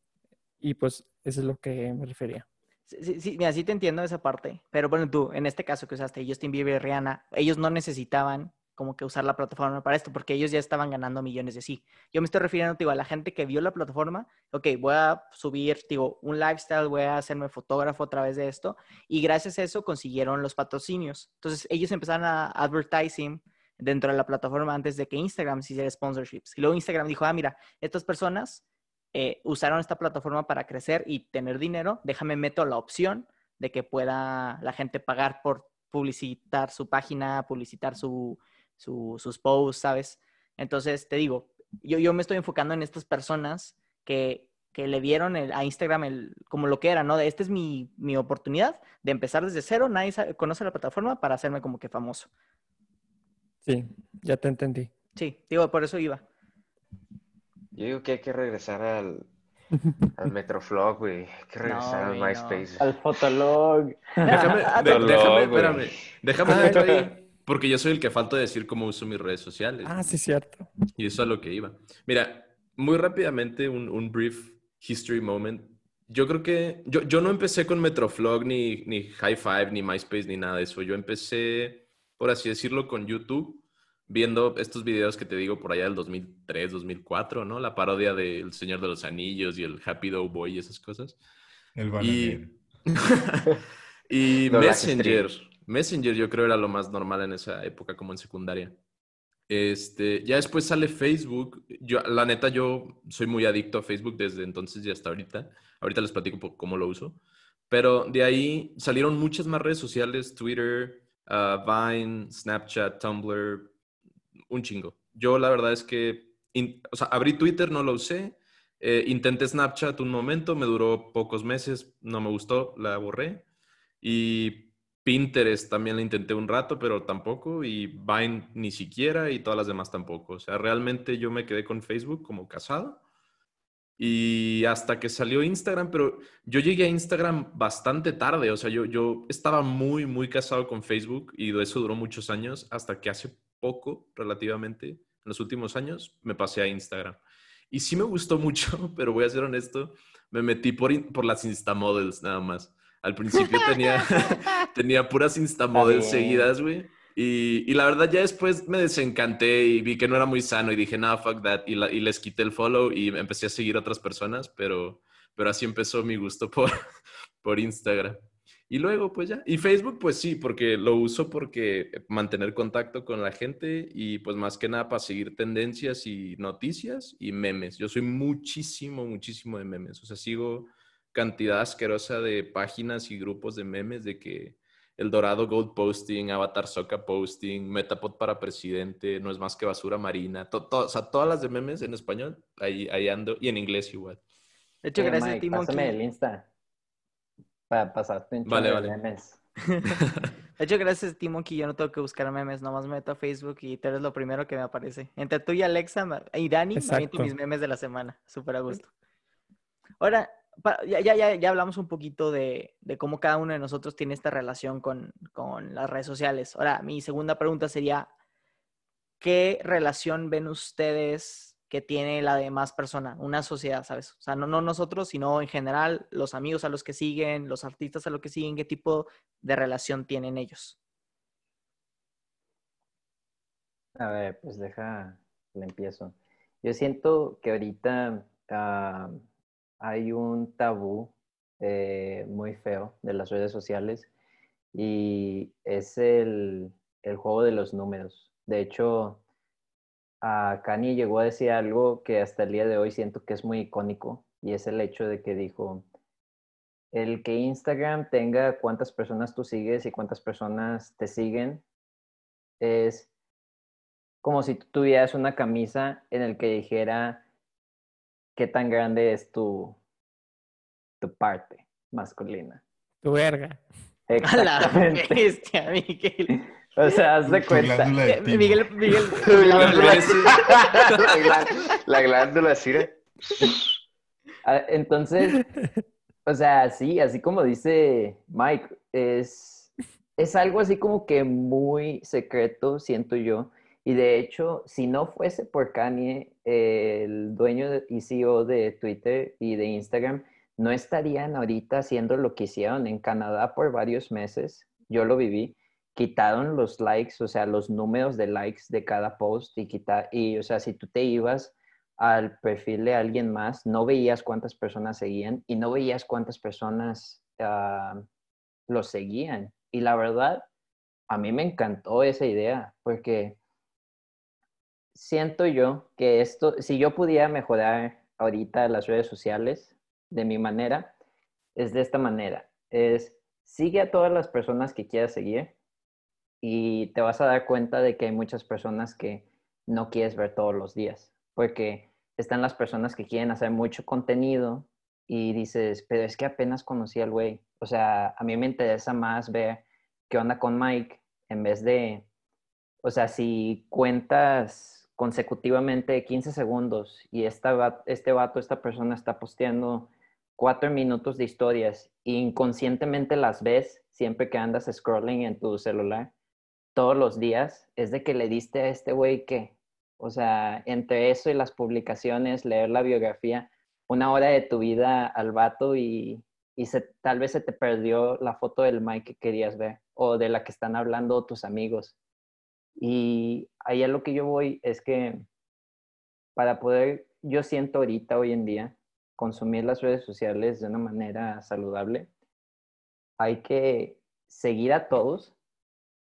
y pues eso es lo que me refería. Sí, sí, mira, sí te entiendo esa parte, pero bueno, tú, en este caso que usaste Justin Bieber y Rihanna, ellos no necesitaban como que usar la plataforma para esto, porque ellos ya estaban ganando millones de sí. Yo me estoy refiriendo, digo, a la gente que vio la plataforma, ok, voy a subir, digo, un lifestyle, voy a hacerme fotógrafo a través de esto, y gracias a eso consiguieron los patrocinios. Entonces, ellos empezaron a advertising dentro de la plataforma antes de que Instagram se hiciera sponsorships. Y luego Instagram dijo, ah, mira, estas personas eh, usaron esta plataforma para crecer y tener dinero, déjame meto la opción de que pueda la gente pagar por publicitar su página, publicitar su, su- sus posts, ¿sabes? Entonces, te digo, yo, yo me estoy enfocando en estas personas que, que le vieron el- a Instagram el, como lo que era, ¿no? De esta es mi, mi oportunidad de empezar desde cero, nadie sabe- conoce la plataforma para hacerme como que famoso. Sí, ya te entendí. Sí, digo, por eso iba. Yo digo que hay que regresar al, al (laughs) Metroflog, güey. Hay que regresar No, al güey, no. MySpace. Al Fotolog. (laughs) Déjame, (laughs) de- déjame, espérame, déjame Ah, ahí, porque yo soy el que falta decir cómo uso mis redes sociales. Ah, sí, cierto. Y eso es a lo que iba. Mira, muy rápidamente, un, un brief history moment. Yo creo que yo, yo no empecé con Metroflog, ni, ni High Five, ni MySpace, ni nada de eso. Yo empecé, por así decirlo, con YouTube, viendo estos videos que te digo por allá del 2003, 2004, ¿no? La parodia del Señor de los Anillos y el Happy Dough Boy y esas cosas. El Y, (laughs) y (laughs) No, Messenger. Messenger yo creo era lo más normal en esa época, como en secundaria. Este, ya después sale Facebook. Yo, la neta, yo soy muy adicto a Facebook desde entonces y hasta ahorita. Ahorita les platico cómo lo uso. Pero de ahí salieron muchas más redes sociales, Twitter, ah, Vine, Snapchat, Tumblr, un chingo. Yo la verdad es que o sea, abrí Twitter, no lo usé. eh, intenté Snapchat un momento, me duró pocos meses, no me gustó, la borré. Y Pinterest también la intenté un rato, pero tampoco. Y Vine ni siquiera, y todas las demás tampoco. O sea, realmente yo me quedé con Facebook como casado. Y hasta que salió Instagram, pero yo llegué a Instagram bastante tarde, o sea, yo, yo estaba muy, muy casado con Facebook y de eso duró muchos años, hasta que hace poco, relativamente, en los últimos años, me pasé a Instagram. Y sí me gustó (laughs) mucho, pero voy a ser honesto, me metí por, por las Instamodels nada más. Al principio tenía, (laughs) tenía puras Instamodels seguidas, güey. Y, y la verdad ya después me desencanté y vi que no era muy sano y dije, no, fuck that. Y, la- y les quité el follow y empecé a seguir a otras personas, pero, pero así empezó mi gusto por, (laughs) por Instagram. Y luego, pues ya. Y Facebook, pues sí, porque lo uso porque mantener contacto con la gente y pues más que nada para seguir tendencias y noticias y memes. Yo soy muchísimo, muchísimo de memes. O sea, sigo cantidad asquerosa de páginas y grupos de memes de que el Dorado Gold Posting, Avatar Soca Posting, Metapod para Presidente, No es más que basura marina, to- to- o sea, todas las de memes en español, ahí, ahí ando, y en inglés igual. De hecho, Eh, gracias a Mike, ti, Pásame el. Insta. Para pasarte un Vale, chorro de vale. memes. (laughs) De hecho, gracias a ti, Monkey, yo no tengo que buscar memes, nomás me meto a Facebook y tú eres lo primero que me aparece. Entre tú y Alexa y Dani, me mis memes de la semana. Súper a gusto. Ahora, ya, ya, ya hablamos un poquito de, de cómo cada uno de nosotros tiene esta relación con, con las redes sociales. Ahora, mi segunda pregunta sería, ¿qué relación ven ustedes que tiene la demás persona, una sociedad, ¿sabes? O sea, no, no nosotros, sino en general los amigos a los que siguen, los artistas a los que siguen, ¿qué tipo de relación tienen ellos? A ver, pues deja, le empiezo. Yo siento que ahorita ah, hay un tabú eh, muy feo de las redes sociales y es el, el juego de los números. De hecho, a Kanye llegó a decir algo que hasta el día de hoy siento que es muy icónico y es el hecho de que dijo, el que Instagram tenga cuántas personas tú sigues y cuántas personas te siguen es como si tú tuvieras una camisa en el que dijera qué tan grande es tu, tu parte masculina. Tu verga. (laughs) A la Exactamente. bestia, Miguel. O sea, haz de cuenta. glándula de Eh, timo. Miguel, Miguel, (laughs) La glándula, la la glándula así de- Ah, Entonces, o sea, sí, así como dice Mike, es, es algo así como que muy secreto, siento yo. Y de hecho, si no fuese por Kanye, el dueño de- y CEO de Twitter y de Instagram, no estarían ahorita haciendo lo que hicieron en Canadá por varios meses. Yo lo viví. Quitaron los likes, o sea, los números de likes de cada post y quita y, o sea, si tú te ibas al perfil de alguien más, no veías cuántas personas seguían y no veías cuántas personas ah, lo seguían. Y la verdad, a mí me encantó esa idea porque siento yo que esto, si yo pudiera mejorar ahorita las redes sociales de mi manera, es de esta manera. Es, sigue a todas las personas que quieras seguir y te vas a dar cuenta de que hay muchas personas que no quieres ver todos los días, porque están las personas que quieren hacer mucho contenido y dices, pero es que apenas conocí al güey. O sea, a mí me interesa más ver qué onda con Mike en vez de, o sea, si cuentas consecutivamente 15 segundos y esta, este vato, esta persona está posteando cuatro minutos de historias e inconscientemente las ves siempre que andas scrolling en tu celular todos los días, es de que le diste a este güey que, o sea, entre eso y las publicaciones, leer la biografía, una hora de tu vida al vato y, y tal vez se te perdió la foto del Mike que querías ver o de la que están hablando tus amigos. Y ahí a lo que yo voy es que para poder, yo siento ahorita, hoy en día, consumir las redes sociales de una manera saludable, hay que seguir a todos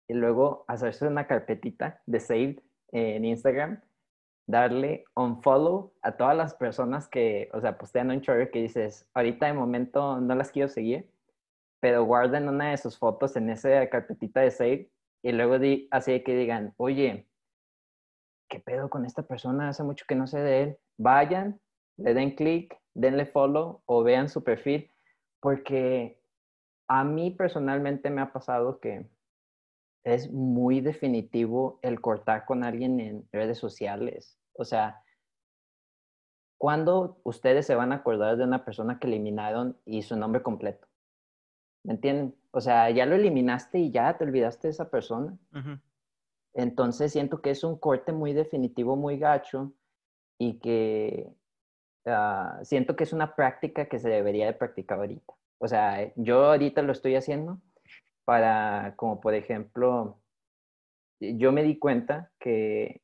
y luego hacerse una carpetita de saved en Instagram, darle unfollow a todas las personas que, o sea, postean un chorro que dices, ahorita de momento no las quiero seguir, pero guarden una de sus fotos en esa carpetita de save y luego di, así que digan, oye, ¿qué pedo con esta persona? Hace mucho que no sé de él. Vayan, le den clic, denle follow o vean su perfil, porque a mí personalmente me ha pasado que es muy definitivo el cortar con alguien en redes sociales. O sea, ¿cuándo ustedes se van a acordar de una persona que eliminaron y su nombre completo? ¿Me entienden? O sea, ya lo eliminaste y ya te olvidaste de esa persona. Entonces siento que es un corte muy definitivo, muy gacho y que ah, siento que es una práctica que se debería de practicar ahorita. O sea, yo ahorita lo estoy haciendo para, como por ejemplo, yo me di cuenta que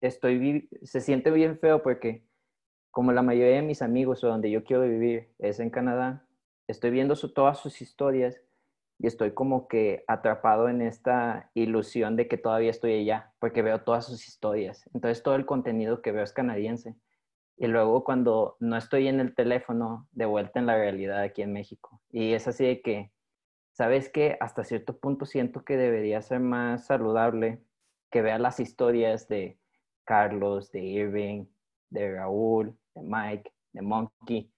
estoy, se siente bien feo porque como la mayoría de mis amigos o donde yo quiero vivir es en Canadá, estoy viendo todas sus historias y estoy como que atrapado en esta ilusión de que todavía estoy allá, porque veo todas sus historias. Entonces todo el contenido que veo es canadiense. Y luego cuando no estoy en el teléfono, de vuelta en la realidad aquí en México. Y es así de que, ¿sabes qué? Hasta cierto punto siento que debería ser más saludable que vea las historias de Carlos, de Irving, de Raúl, de Mike, de Monkey,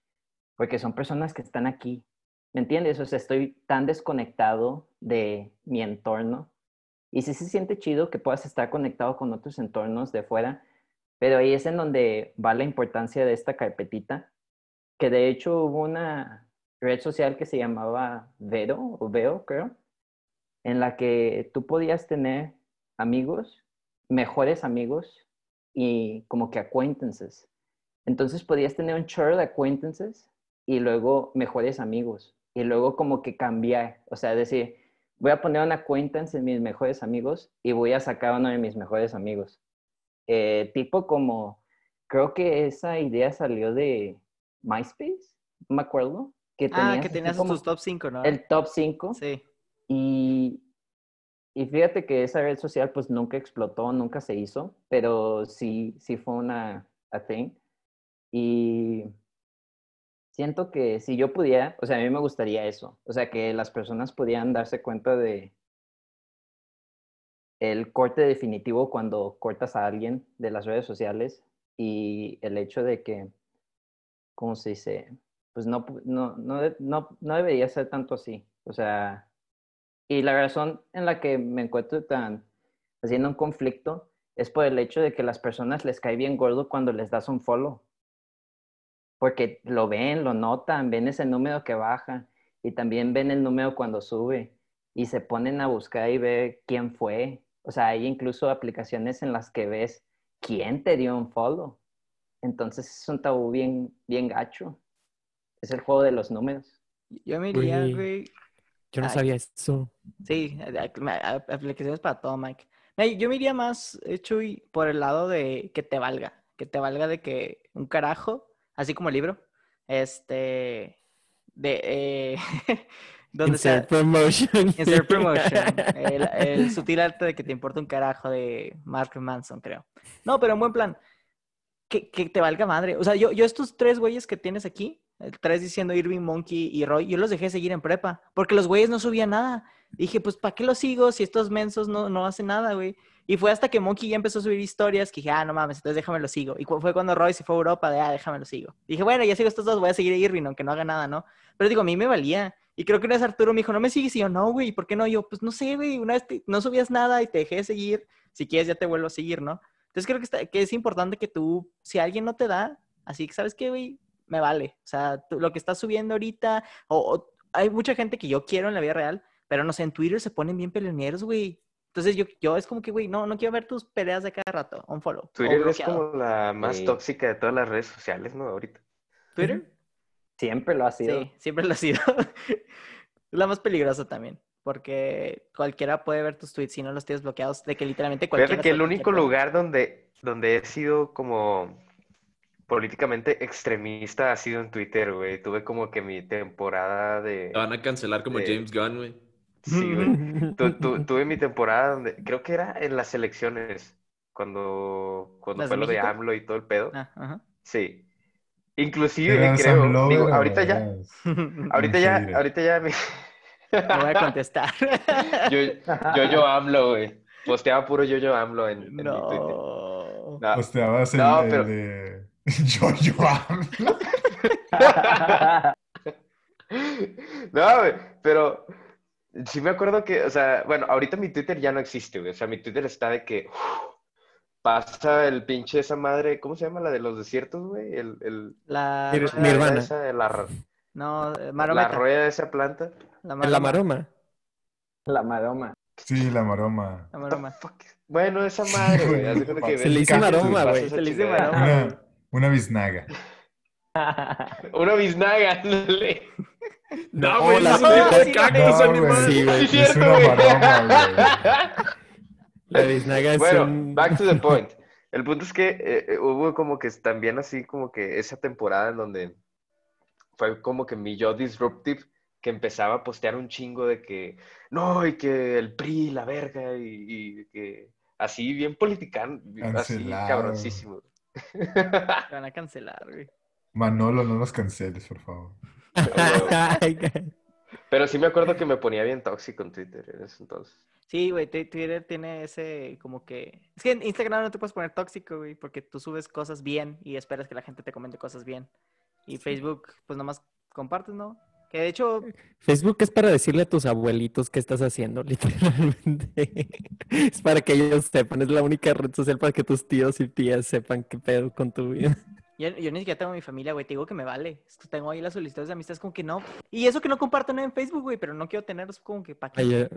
porque son personas que están aquí. ¿Me entiendes? O sea, estoy tan desconectado de mi entorno. Y sí se siente chido que puedas estar conectado con otros entornos de fuera, pero ahí es en donde va la importancia de esta carpetita, que de hecho hubo una red social que se llamaba Vero, o Veo, creo, en la que tú podías tener amigos, mejores amigos y como que acquaintances. Entonces podías tener un chorro de acquaintances y luego mejores amigos y luego como que cambiar, o sea, decir, voy a poner una acquaintance en mis mejores amigos y voy a sacar uno de mis mejores amigos. Eh, tipo como, creo que esa idea salió de MySpace, no me acuerdo, que Ah, tenías que así tenías tus top 5, ¿no? el top 5 Sí. y, y fíjate que esa red social pues nunca explotó, nunca se hizo, pero sí, sí fue una a thing. Y siento que si yo pudiera, o sea, a mí me gustaría eso, o sea, que las personas pudieran darse cuenta de el corte definitivo cuando cortas a alguien de las redes sociales y el hecho de que, ¿cómo se dice? Pues no, no, no, no debería ser tanto así, o sea, y la razón en la que me encuentro tan haciendo un conflicto es por el hecho de que las personas les cae bien gordo cuando les das un follow. Porque lo ven, lo notan, ven ese número que baja y también ven el número cuando sube y se ponen a buscar y ver quién fue. O sea, hay incluso aplicaciones en las que ves quién te dio un follow. Entonces es un tabú bien, bien gacho. Es el juego de los números. Yo me iría, Güey. Yo no Ay. sabía eso. Sí, aplicaciones para todo, Mike. Yo me iría más, eh, Chuy, por el lado de que te valga. Que te valga de que un carajo, así como el libro, este, de, eh, (laughs) donde sea, Insert promotion. Insert promotion. (laughs) El, el sutil arte de que te importa un carajo de Mark Manson, creo. No, pero en buen plan. Que, que te valga madre. O sea, yo, yo estos tres güeyes que tienes aquí, tres diciendo Irving, Monkey y Roy, yo los dejé seguir en prepa. Porque los güeyes no subían nada. Dije, pues, ¿para qué los sigo si estos mensos no, no hacen nada, güey? Y fue hasta que Monkey ya empezó a subir historias que dije, ah, no mames, entonces déjame lo sigo. Y fue cuando Roy se fue a Europa de, ah, déjame lo sigo. Dije, bueno, ya sigo estos dos, voy a seguir a Irving, aunque no haga nada, ¿no? Pero digo, a mí me valía. Y creo que una vez Arturo me dijo, ¿no me sigues? Y yo, no, güey, ¿por qué no? Yo, pues no sé, güey, una vez te- no subías nada y te dejé de seguir. Si quieres, ya te vuelvo a seguir, ¿no? Entonces creo que, que es importante que tú, si alguien no te da, así que, ¿sabes qué, güey? Me vale. O sea, tú- lo que estás subiendo ahorita, o, o- hay mucha gente que yo quiero en la vida real, pero no sé, en Twitter se ponen bien peleoneros, güey. Entonces yo, yo es como que, güey, no, no quiero ver tus peleas de cada rato. Un follow. Twitter es como la más Sí. tóxica de todas las redes sociales, ¿no? Ahorita. ¿Twitter? Siempre lo ha sido. Sí, siempre lo ha sido. (laughs) la más peligrosa también, porque cualquiera puede ver tus tweets si no los tienes bloqueados, de que literalmente cualquiera... Que el único lugar donde, donde he sido como políticamente extremista ha sido en Twitter, güey. Tuve como que mi temporada de... Te van a cancelar como de- James Gunn, güey. Sí, güey. (laughs) Tu- tu- tuve mi temporada donde... Creo que era en las elecciones, cuando, cuando ¿Las fue lo de? AMLO y todo el pedo. Ah, ajá. Sí. Inclusive ¿Eras creo, digo, ahorita ya, (laughs) ahorita ya, ahorita ya me... (laughs) No voy a contestar. Yo, yo, yo AMLO, güey. Posteaba puro yo, yo AMLO en, en mi Twitter. no. Posteabas el, No, el pero- de (laughs) yo, yo hablo. (laughs) No, güey, pero sí me acuerdo que, o sea, bueno, ahorita mi Twitter ya no existe, güey. O sea, mi Twitter está de que uf, pasa el pinche esa madre, ¿cómo se llama la de los desiertos, güey? El, el, La, la- Nirvana. esa, la, ra- no, eh, la marometa. rueda de esa planta. La la maroma. La maroma. Sí, la maroma. La maroma. Bueno, esa madre, güey. (laughs) de que Se le hizo maroma, güey. Se le hizo maroma. Una, biznaga. (laughs) Una biznaga, ándale. (laughs) No, No, güey, es cactus, no, animal. güey. Sí, güey. Sí, Es cierto, una güey. maroma, güey. (laughs) La biznaga es Bueno, un... back to the point. El punto es que eh, eh, hubo como que también así como que esa temporada en donde fue como que mi yo disruptive que empezaba a postear un chingo de que no, y que el PRI, la verga, y, y que así bien politicán, así cabroncísimo. Te van a cancelar, güey. Manolo, no nos canceles, por favor. (laughs) Pero sí me acuerdo que me ponía bien tóxico en Twitter en ese entonces. Sí, güey, Twitter tiene ese como que... Es que en Instagram no te puedes poner tóxico, güey, porque tú subes cosas bien y esperas que la gente te comente cosas bien. Y Facebook, pues nomás compartes, ¿no? Que de hecho, Facebook es para decirle a tus abuelitos qué estás haciendo, (laughs) literalmente. Es para que ellos sepan, es la única red social para que tus tíos y tías sepan qué pedo con tu vida. (laughs) yo, yo ni siquiera tengo mi familia, güey, te digo que me vale. Tengo ahí las solicitudes de amistad, es como que no. Y eso que no comparto nada en Facebook, güey, pero no quiero tener, es como que para yo,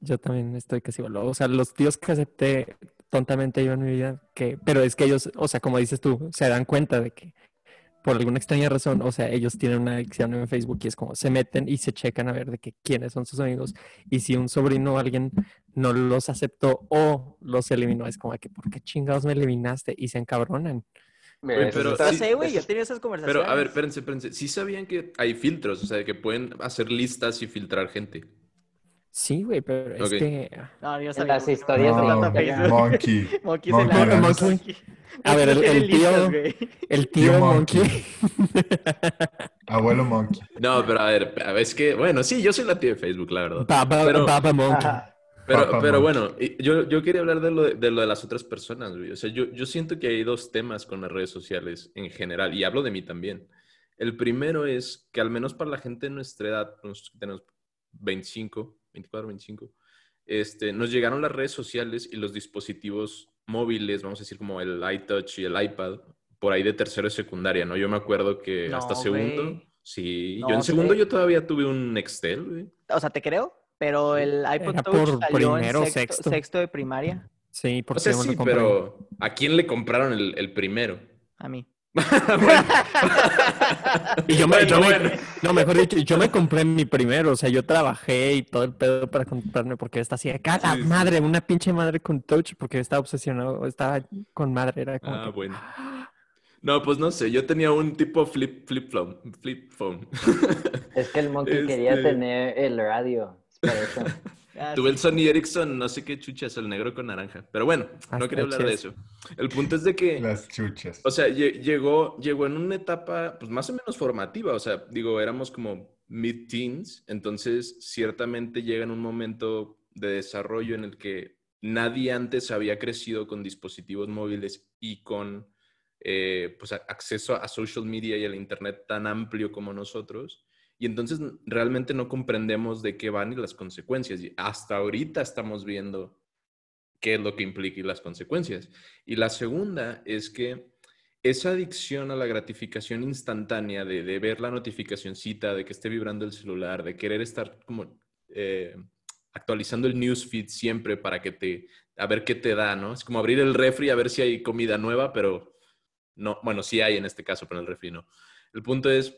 yo también estoy casi igual. O sea, los tíos que acepté tontamente yo en mi vida, que, pero es que ellos, o sea, como dices tú, se dan cuenta de que por alguna extraña razón, o sea, ellos tienen una adicción en Facebook y es como se meten y se checan a ver de que quiénes son sus amigos y si un sobrino o alguien no los aceptó o los eliminó, es como que ¿por qué chingados me eliminaste? Y se encabronan. Mira, pero está- Ya sé, güey, eso yo he tenido esas conversaciones. Pero, a ver, espérense, espérense. Sí sabían que hay filtros, o sea, que pueden hacer listas y filtrar gente. Sí, güey, pero Ok. es que... No, yo En sabía, las historias no, de. Monkey. Monkey Monkey. Monkey. A ver, el- tío-. El Tío tío Monkey. Monkey. Abuelo Monkey. No, pero a ver, es que, bueno, sí, yo soy la tía de Facebook, la verdad. Baba, Pero- Baba Monkey. Pero, Papa pero Monkey. bueno, yo, yo quería hablar de lo de, de lo de las otras personas, güey. O sea, yo, yo siento que hay dos temas con las redes sociales en general, y hablo de mí también. El primero es que al menos para la gente de nuestra edad, nos tenemos 25, 24, 25, este, nos llegaron las redes sociales y los dispositivos móviles, vamos a decir como el iTouch y el iPad, por ahí de tercero y secundaria, ¿no? Yo me acuerdo que No, hasta segundo, sí, No yo en segundo yo todavía tuve un Nextel, güey. O sea, te creo, pero el iPod Era Touch por salió primero o en sexto, sexto. sexto de primaria. Sí, O porque sea, me lo sí, compré. pero ¿a quién le compraron el, el primero? A mí. (laughs) Y yo me, Bueno, yo me- no, mejor dicho, yo me compré mi primero, o sea, yo trabajé y todo el pedo para comprarme porque esta así de cada Sí, sí. madre, una pinche madre con touch porque estaba obsesionado, estaba con madre, era como Ah, que- bueno. No, pues no sé, yo tenía un tipo flip, flip phone. Flip phone. Es que el monkey quería (laughs) Este- tener el radio. (laughs) Ah, Tuve el. Sony Ericsson, no sé qué chuchas, el negro con naranja. Pero bueno, no quería está hablar de eso. El punto es de que, Las chuchas. o sea, lle- llegó, llegó en una etapa, pues más o menos formativa. O sea, digo, éramos como mid-teens, entonces ciertamente llega en un momento de desarrollo en el que nadie antes había crecido con dispositivos móviles y con eh, pues, acceso a social media y al internet tan amplio como nosotros. Y entonces realmente no comprendemos de qué van y las consecuencias. Y hasta ahorita estamos viendo qué es lo que implica y las consecuencias. Y la segunda es que esa adicción a la gratificación instantánea de, de ver la notificacioncita, de que esté vibrando el celular, de querer estar como eh, actualizando el newsfeed siempre para que te, a ver qué te da, ¿no? Es como abrir el refri a ver si hay comida nueva, pero no, bueno, sí hay en este caso, pero el refri no. El punto es,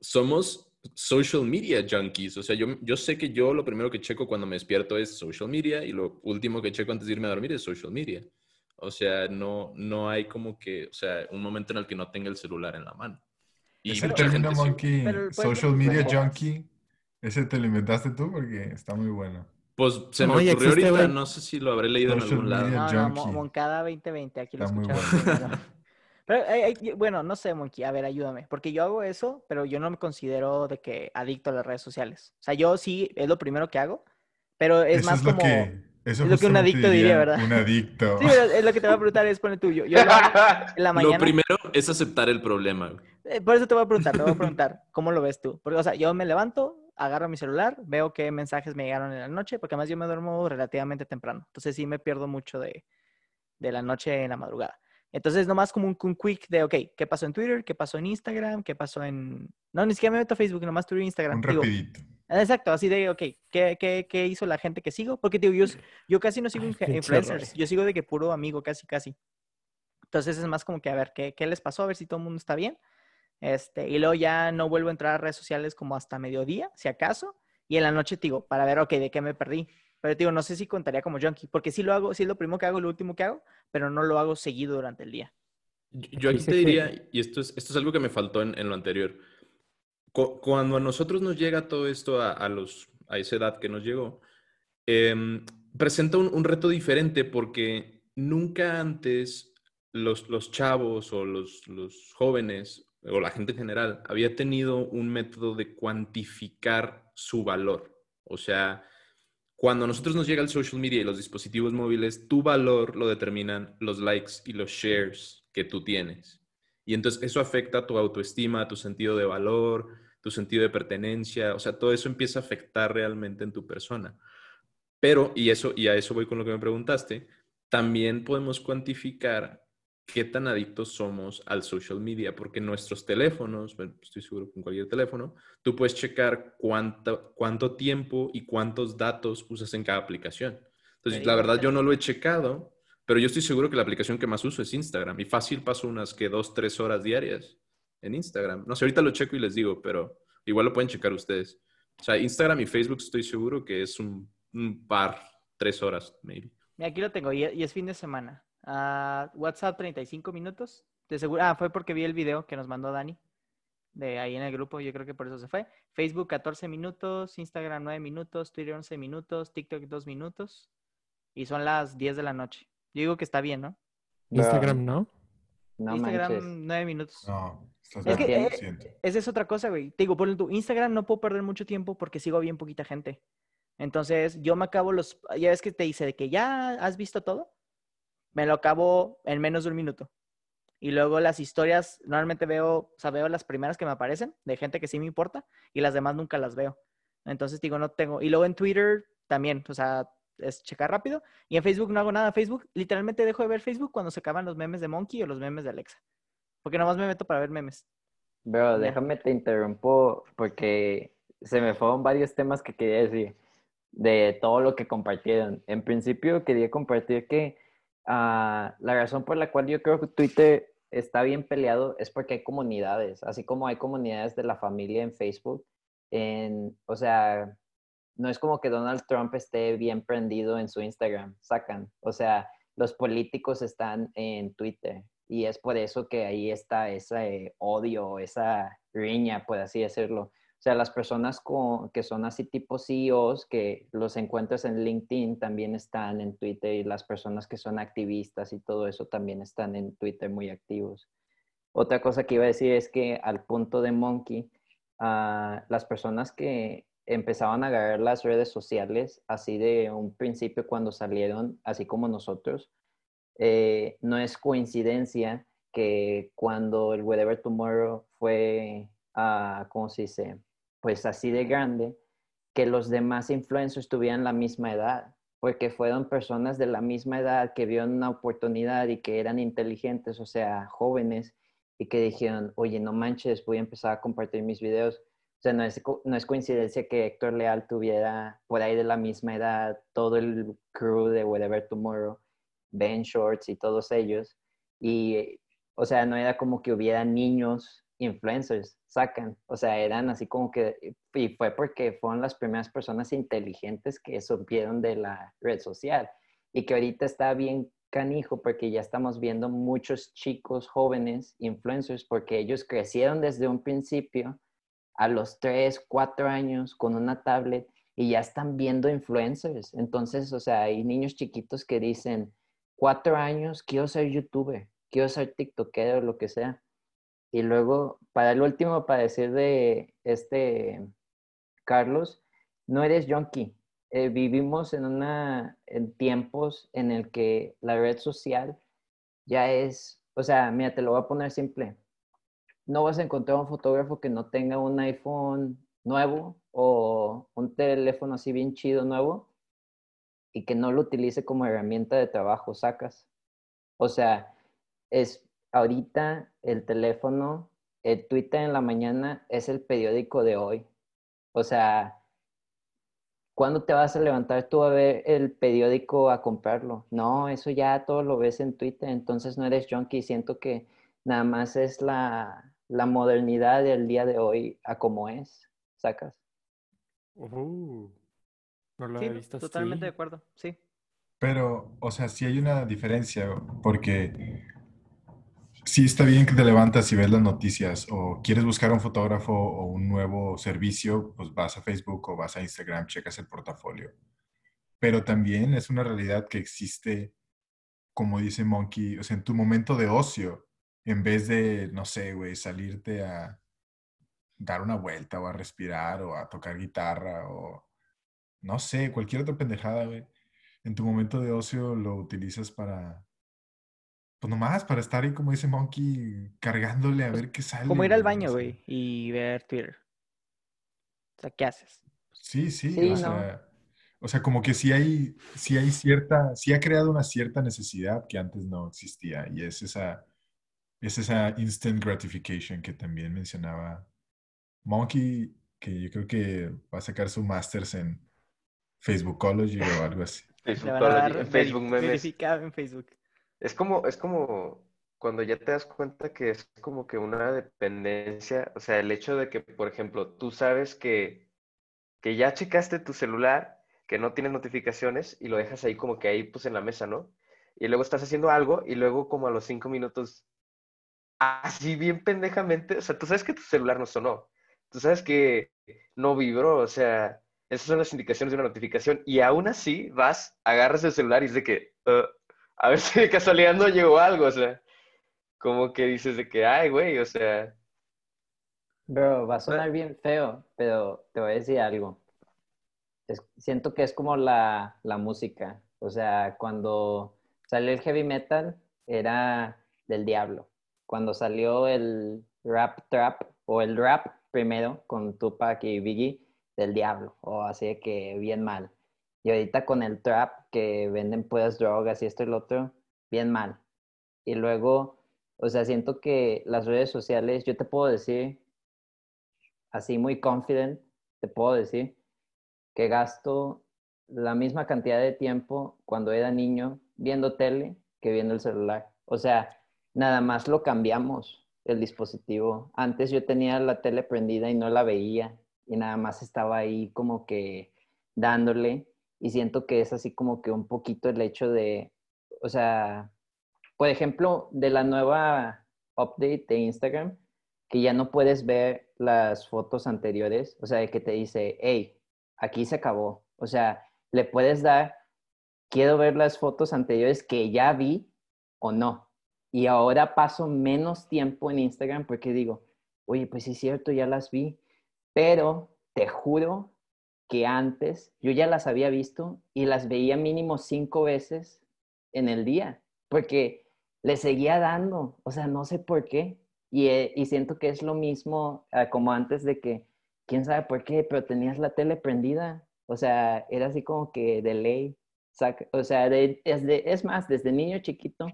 somos social media junkies. O sea, yo, yo sé que yo lo primero que checo cuando me despierto es social media y lo último que checo antes de irme a dormir es social media. O sea, no, no hay como que, o sea, un momento en el que no tenga el celular en la mano. Y Ese término, sí. Monkey, Pero, pues, social media no. junkie, ese te lo inventaste tú porque está muy bueno. Pues se me No, ya ocurrió existe, ahorita, no sé si lo habré leído en Social algún lado. No, no, Moncada 2020, aquí lo Está muy escuchamos. bueno. (laughs) Pero, ay, ay, bueno, no sé, Monkey, a ver, ayúdame, porque yo hago eso, pero yo no me considero de que adicto a las redes sociales. O sea, yo sí, es lo primero que hago, pero es Eso más es lo como... que Eso Es lo que un adicto diría, ¿verdad? Un adicto. Sí, pero es lo que te voy a preguntar, es pone tuyo. Yo lo (laughs) en la mañana. Lo primero es aceptar el problema. Eh, Por eso te voy a preguntar, te voy a preguntar, ¿cómo lo ves tú? Porque, o sea, yo me levanto, agarro mi celular, veo qué mensajes me llegaron en la noche, porque además yo me duermo relativamente temprano. Entonces sí me pierdo mucho de, de la noche en la madrugada. Entonces, nomás como un, un quick de, ok, ¿qué pasó en Twitter? ¿Qué pasó en Instagram? ¿Qué pasó en...? No, ni siquiera me meto a Facebook, nomás Twitter e Instagram. Un Digo, rapidito. Exacto, así de, ok, ¿qué, qué, qué hizo la gente que sigo? Porque, digo, yo, yo casi no sigo Ay, influencers. Yo sigo de que puro amigo, casi, casi. Entonces es más como que a ver qué, qué les pasó, a ver si todo el mundo está bien. Este, y luego ya no vuelvo a entrar a redes sociales como hasta mediodía, si acaso. Y en la noche, digo, para ver, ok, de qué me perdí. Pero digo, no sé si contaría como junkie, porque sí lo hago, sí es lo primero que hago, lo último que hago, pero no lo hago seguido durante el día. Yo aquí te diría, y esto es, esto es algo que me faltó en, en lo anterior. Cu- Cuando a nosotros nos llega todo esto a, a los, a esa edad que nos llegó, em, presenta un, un reto diferente porque nunca antes los, los chavos o los, los jóvenes o la gente en general había tenido un método de cuantificar su valor. O sea, cuando a nosotros nos llega el social media y los dispositivos móviles, tu valor lo determinan los likes y los shares que tú tienes. Y entonces eso afecta tu autoestima, tu sentido de valor, tu sentido de pertenencia, o sea, todo eso empieza a afectar realmente en tu persona. Pero, y eso, y a eso voy con lo que me preguntaste, también podemos cuantificar qué tan adictos somos al social media, porque nuestros teléfonos, bueno, estoy seguro que con cualquier teléfono, tú puedes checar cuánto, cuánto tiempo y cuántos datos usas en cada aplicación. Entonces, la verdad, yo no lo he checado, pero yo estoy seguro que la aplicación que más uso es Instagram. Y fácil paso unas que dos, tres horas diarias en Instagram. No sé, ahorita lo checo y les digo, pero igual lo pueden checar ustedes. O sea, Instagram y Facebook estoy seguro que es un, un par, tres horas, maybe. Aquí lo tengo y es fin de semana. Ah, WhatsApp 35 minutos. De seguro, ah, fue porque vi el video que nos mandó Dani de ahí en el grupo, yo creo que por eso se fue. Facebook 14 minutos, Instagram 9 minutos, Twitter 11 minutos, TikTok 2 minutos y son las 10 de la noche. Yo digo que está bien, ¿no? Instagram, ¿no? No Instagram manches. 9 minutos. No, estás Es que, eh. Esa es otra cosa, güey. Te digo, por tu Instagram no puedo perder mucho tiempo porque sigo bien poquita gente. Entonces, yo me acabo los. Ya ves que te dice de que ya has visto todo. Me lo acabo en menos de un minuto. Y luego las historias, normalmente veo, o sea, veo las primeras que me aparecen de gente que sí me importa y las demás nunca las veo. Entonces, digo, no tengo. Y luego en Twitter también, o sea, es checar rápido. Y en Facebook no hago nada. Facebook, literalmente dejo de ver Facebook cuando se acaban los memes de Monkey o los memes de Alexa. Porque nomás me meto para ver memes. Bro, déjame te interrumpo porque se me fueron varios temas que quería decir de todo lo que compartieron. En principio quería compartir que ah, la razón por la cual yo creo que Twitter está bien peleado es porque hay comunidades, así como hay comunidades de la familia en Facebook. En, o sea, no es como que Donald Trump esté bien prendido en su Instagram, sacan. O sea, los políticos están en Twitter y es por eso que ahí está ese odio, esa riña, por así decirlo. O sea, las personas que son así tipo CEOs, que los encuentras en LinkedIn, también están en Twitter y las personas que son activistas y todo eso también están en Twitter muy activos. Otra cosa que iba a decir es que al punto de Monkey, ah, las personas que empezaban a agarrar las redes sociales así de un principio cuando salieron, así como nosotros, eh, no es coincidencia que cuando el Whatever Tomorrow fue, ah, ¿cómo se dice? Pues así de grande, que los demás influencers tuvieran la misma edad, porque fueron personas de la misma edad que vieron una oportunidad y que eran inteligentes, o sea, jóvenes, y que dijeron, oye, no manches, voy a empezar a compartir mis videos. O sea, no es, no es coincidencia que Héctor Leal tuviera por ahí de la misma edad, todo el crew de Whatever Tomorrow, Ben Shorts y todos ellos. Y, o sea, no era como que hubiera niños influencers, sacan. O sea, eran así como que, y fue porque fueron las primeras personas inteligentes que supieron de la red social. Y que ahorita está bien canijo porque ya estamos viendo muchos chicos jóvenes influencers porque ellos crecieron desde un principio a los 3, 4 años con una tablet y ya están viendo influencers. Entonces, o sea, hay niños chiquitos que dicen, cuatro años, quiero ser youtuber, quiero ser tiktokero, lo que sea. Y luego, para el último, para decir de este Carlos, no eres junkie, eh, vivimos en, una, en tiempos en el que la red social ya es, o sea, mira, te lo voy a poner simple. No vas a encontrar un fotógrafo que no tenga un iPhone nuevo o un teléfono así bien chido nuevo y que no lo utilice como herramienta de trabajo, sacas. O sea, es ahorita el teléfono, el Twitter en la mañana es el periódico de hoy. O sea, ¿cuándo te vas a levantar tú a ver el periódico a comprarlo? No, eso ya todo lo ves en Twitter, entonces no eres junkie. Siento que nada más es la, la modernidad del día de hoy a como es, sacas. Uh, no lo Sí, había visto totalmente de acuerdo, sí. Pero, o sea, sí hay una diferencia, porque sí está bien que te levantas y ves las noticias, o quieres buscar un fotógrafo o un nuevo servicio, pues vas a Facebook o vas a Instagram, checas el portafolio. Pero también es una realidad que existe, como dice Monkey, o sea, en tu momento de ocio, en vez de, no sé, güey, salirte a dar una vuelta o a respirar o a tocar guitarra o no sé, cualquier otra pendejada, güey. En tu momento de ocio lo utilizas para, pues nomás, para estar ahí, como dice Monkey, cargándole a Pues, ver qué sale. Como ir al güey, no baño, sé. güey, y ver Twitter. O sea, ¿qué haces? Sí, sí, Sí, o ¿no? sea, o sea, como que sí hay, sí hay cierta, sí ha creado una cierta necesidad que antes no existía y es esa, es esa instant gratification que también mencionaba Monkey, que yo creo que va a sacar su masters en Facebookology o algo así. (laughs) Le Facebook, van a dar en Facebook memes. verificado en Facebook. Es como, es como cuando ya te das cuenta que es como que una dependencia, o sea, el hecho de que, por ejemplo, tú sabes que, que ya checaste tu celular, que no tienes notificaciones y lo dejas ahí como que ahí pues en la mesa, ¿no? Y luego estás haciendo algo y luego como a los cinco minutos, así bien pendejamente, o sea, tú sabes que tu celular no sonó, tú sabes que no vibró, o sea, esas son las indicaciones de una notificación y aún así vas, agarras el celular y es de que, "Uh, a ver (laughs) si de casualidad no llegó algo, o sea, como que dices de que, ay, güey, o sea, Bro, va a sonar bien feo, pero te voy a decir algo. Es- siento que es como la, la música. O sea, cuando salió el heavy metal, era del diablo. Cuando salió el rap trap, o el rap primero, con Tupac y Biggie, del diablo. O así de que bien mal. Y ahorita con el trap, que venden puras drogas y esto y lo otro, bien mal. Y luego, o sea, siento que las redes sociales, yo te puedo decir así muy confident, te puedo decir que gasto la misma cantidad de tiempo cuando era niño viendo tele que viendo el celular. O sea, nada más lo cambiamos el dispositivo. Antes yo tenía la tele prendida y no la veía y nada más estaba ahí como que dándole y siento que es así como que un poquito el hecho de, o sea, por ejemplo, de la nueva update de Instagram, que ya no puedes ver las fotos anteriores, o sea, de que te dice, hey, aquí se acabó. O sea, le puedes dar, quiero ver las fotos anteriores que ya vi o no. Y ahora paso menos tiempo en Instagram porque digo, oye, pues sí es cierto, ya las vi, pero te juro que antes yo ya las había visto y las veía mínimo cinco veces en el día, porque le seguía dando, o sea, no sé por qué. Y, eh, y siento que es lo mismo uh, como antes de que, quién sabe por qué, pero tenías la tele prendida, o sea, era así como que de ley. O sea, de, es, es más, desde niño chiquito,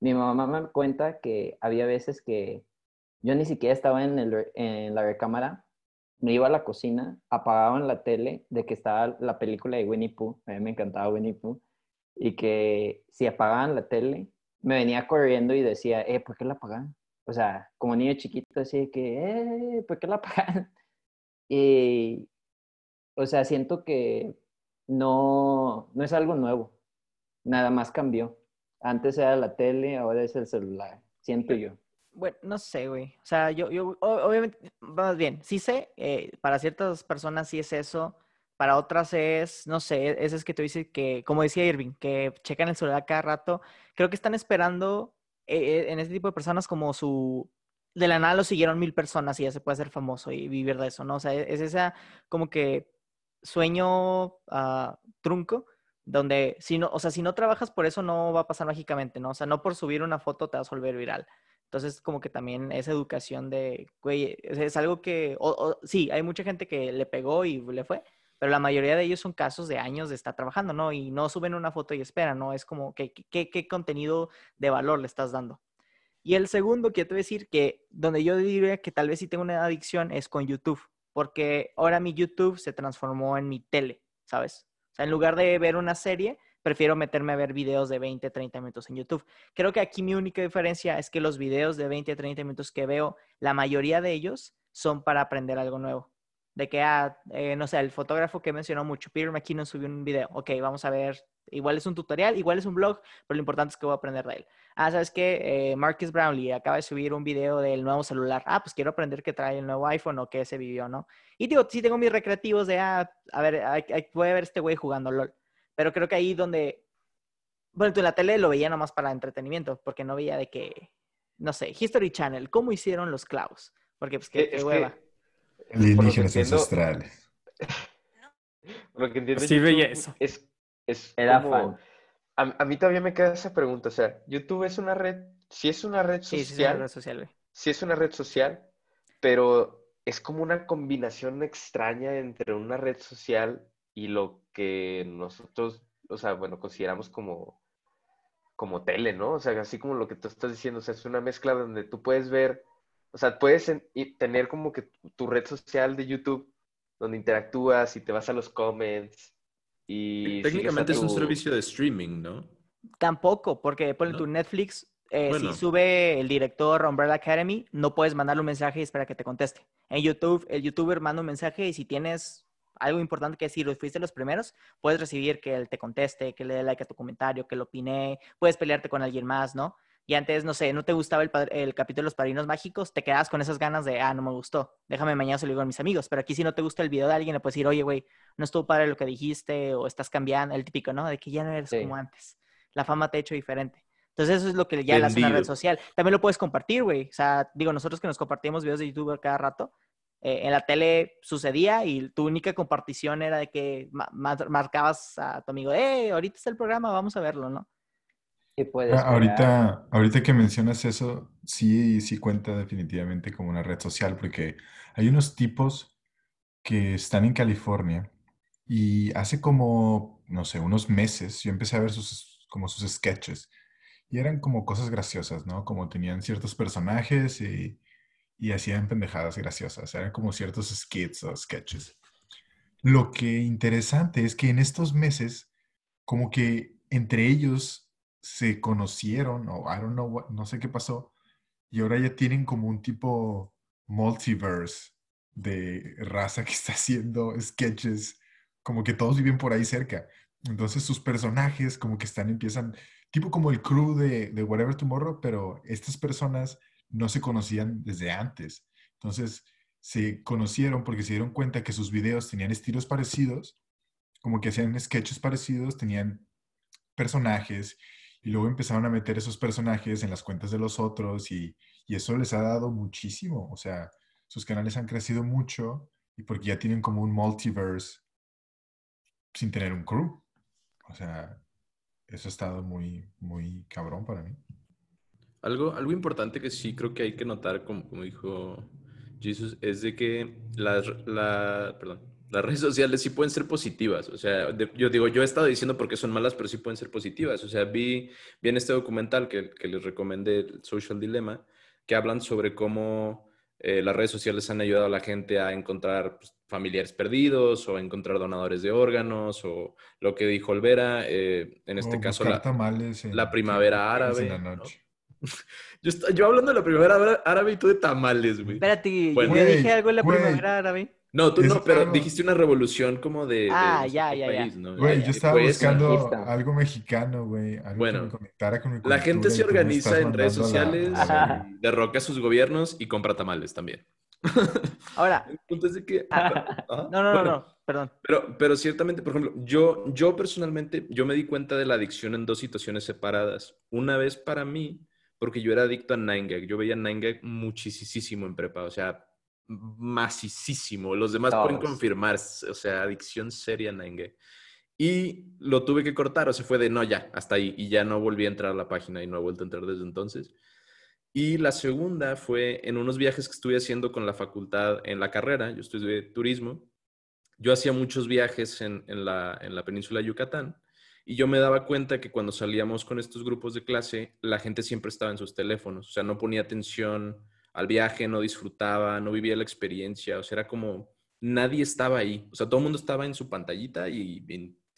mi mamá me cuenta que había veces que yo ni siquiera estaba en, el, en la recámara, me iba a la cocina, apagaban la tele de que estaba la película de Winnie Pooh, a mí me encantaba Winnie Pooh, y que si apagaban la tele, me venía corriendo y decía, eh, ¿por qué la apagan? O sea, como niño chiquito, así que, eh, ¿por qué la apagan? (laughs) Y, o sea, siento que no, no es algo nuevo, nada más cambió. Antes era la tele, ahora es el celular, siento yo. Bueno, no sé, güey. O sea, yo, yo obviamente, más bien, sí sé, eh, para ciertas personas sí es eso, para otras es, no sé, ese es que tú dices que, como decía Irving, que checan el celular cada rato. Creo que están esperando eh, en este tipo de personas como su... De la nada lo siguieron mil personas y ya se puede hacer famoso y vivir de eso, ¿no? O sea, es esa como que sueño ah, trunco, donde si no, o sea, si no trabajas por eso no va a pasar mágicamente, ¿no? O sea, no por subir una foto te vas a volver viral. Entonces, como que también esa educación de, güey, es, algo que, sí, hay mucha gente que le pegó y le fue, pero la mayoría de ellos son casos de años de estar trabajando, ¿no? Y no suben una foto y esperan, ¿no? Es como, ¿qué, qué, qué contenido de valor le estás dando? Y el segundo a decir que donde yo diría que tal vez sí tengo una adicción es con YouTube, porque ahora mi YouTube se transformó en mi tele, ¿sabes? O sea, en lugar de ver una serie, prefiero meterme a ver videos de 20, 30 minutos en YouTube. Creo que aquí mi única diferencia es que los videos de 20, 30 minutos que veo, la mayoría de ellos son para aprender algo nuevo. De que, ah, eh, no sé, el fotógrafo que mencionó mucho, Peter McKinnon subió un video. Ok, vamos a ver, igual es un tutorial, igual es un blog, pero lo importante es que voy a aprender de él. Ah, ¿sabes qué? Eh, Marcus Brownlee acaba de subir un video del nuevo celular. Ah, pues quiero aprender qué trae el nuevo iPhone o qué se vivió, ¿no? Y digo, sí tengo mis recreativos de, ah, a ver, voy a ver este güey jugando LOL. Pero creo que ahí donde, bueno, tú en la tele lo veía nomás para entretenimiento, porque no veía de que, no sé, History Channel, ¿cómo hicieron los clavos? Porque pues qué, Eh, qué es hueva. Alienígenas entiendo, ancestrales. (laughs) lo que entiendo, Sí veía eso. Es, es Era como- fan. A, a mí todavía me queda esa pregunta, o sea, YouTube es una red, sí es una red Sí, sí, sí, social, en red social, güey. sí es una red social, pero es como una combinación extraña entre una red social y lo que nosotros, o sea, bueno, consideramos como, como tele, ¿no? O sea, así como lo que tú estás diciendo, o sea, es una mezcla donde tú puedes ver, o sea, puedes en- y tener como que tu red social de YouTube donde interactúas y te vas a los comments y Técnicamente es un servicio de streaming, ¿no? Tampoco, porque por ¿No? tu Netflix, eh, Bueno. si sube el director Umbrella Academy, no puedes mandarle un mensaje y esperar que te conteste. En YouTube, el youtuber manda un mensaje y si tienes algo importante que decir, o fuiste los primeros, puedes recibir que él te conteste, que le dé like a tu comentario, que lo opine, puedes pelearte con alguien más, ¿no? Y antes, no sé, no te gustaba el, el capítulo de los padrinos mágicos, te quedas con esas ganas de, ah, no me gustó, déjame mañana se lo digo a mis amigos. Pero aquí si no te gusta el video de alguien, le puedes decir, oye, güey, no estuvo padre lo que dijiste o estás cambiando, el típico, ¿no? De que ya no eres Sí. como antes. La fama te ha hecho diferente. Entonces eso es lo que ya le hace una red social. También lo puedes compartir, güey. O sea, digo, nosotros que nos compartimos videos de YouTube cada rato, eh, en la tele sucedía y tu única compartición era de que ma- ma- marcabas a tu amigo, eh, ahorita está el programa, vamos a verlo, ¿no? Y puedes Ah, Ahorita, ahorita que mencionas eso, sí, sí cuenta definitivamente como una red social, porque hay unos tipos que están en California y hace como, no sé, unos meses yo empecé a ver sus, como sus sketches y eran como cosas graciosas, ¿no? Como tenían ciertos personajes y, y hacían pendejadas graciosas, eran como ciertos skits o sketches. Lo que interesante es que en estos meses, como que entre ellos se conocieron, o I don't know, no sé qué pasó, y ahora ya tienen como un tipo multiverse de raza que está haciendo sketches, como que todos viven por ahí cerca. Entonces sus personajes como que están, empiezan, tipo como el crew de Whatever Tomorrow, pero estas personas no se conocían desde antes. Entonces se conocieron porque se dieron cuenta que sus videos tenían estilos parecidos, como que hacían sketches parecidos, tenían personajes y luego empezaron a meter esos personajes en las cuentas de los otros y, y eso les ha dado muchísimo. O sea, sus canales han crecido mucho y porque ya tienen como un multiverse sin tener un crew. O sea, eso ha estado muy, muy cabrón para mí. Algo, algo importante que sí creo que hay que notar, como, como dijo Jesus, es de que las, la, perdón, las redes sociales sí pueden ser positivas. O sea, de- yo digo, yo he estado diciendo porque son malas, pero sí pueden ser positivas. O sea, vi, vi en este documental que, que les recomendé, el Social Dilemma, que hablan sobre cómo eh, las redes sociales han ayudado a la gente a encontrar pues, familiares perdidos o a encontrar donadores de órganos o lo que dijo Olvera, eh, en este O caso la, tamales en- la primavera en árabe. Yo, esta- yo hablando de la primavera ára- árabe y tú de tamales, güey. Espérate, Bueno. yo dije algo en la güey. primavera árabe. No, tú no, pero algo- dijiste una revolución como de, Ah, ya, ya, ya. país, ¿no? Güey, yo estaba fue eso. buscando algo mexicano, güey. Algo Bueno, que me conectara con mi La gente cultura se organiza en redes sociales, la- y derroca a sus gobiernos y compra tamales también. (laughs) Ahora, El punto es de que... Ajá. no, no, no, Bueno, no, perdón. Pero, pero ciertamente, por ejemplo, yo, yo personalmente, yo me di cuenta de la adicción en dos situaciones separadas. Una vez para mí, porque yo era adicto a 9gag. Yo veía 9gag muchísimo en prepa. O sea, macicísimo. Los demás pueden confirmar, o sea, adicción seria a Nine Y lo tuve que cortar, o sea, fue de no, ya, hasta ahí. Y ya no volví a entrar a la página y no he vuelto a entrar desde entonces. Y la segunda fue en unos viajes que estuve haciendo con la facultad en la carrera. Yo estudié turismo. Yo hacía muchos viajes en, en la, en la península de Yucatán. Y yo me daba cuenta que cuando salíamos con estos grupos de clase, la gente siempre estaba en sus teléfonos. O sea, no ponía atención al viaje, no disfrutaba, no vivía la experiencia. O sea, era como nadie estaba ahí. O sea, todo el mundo estaba en su pantallita y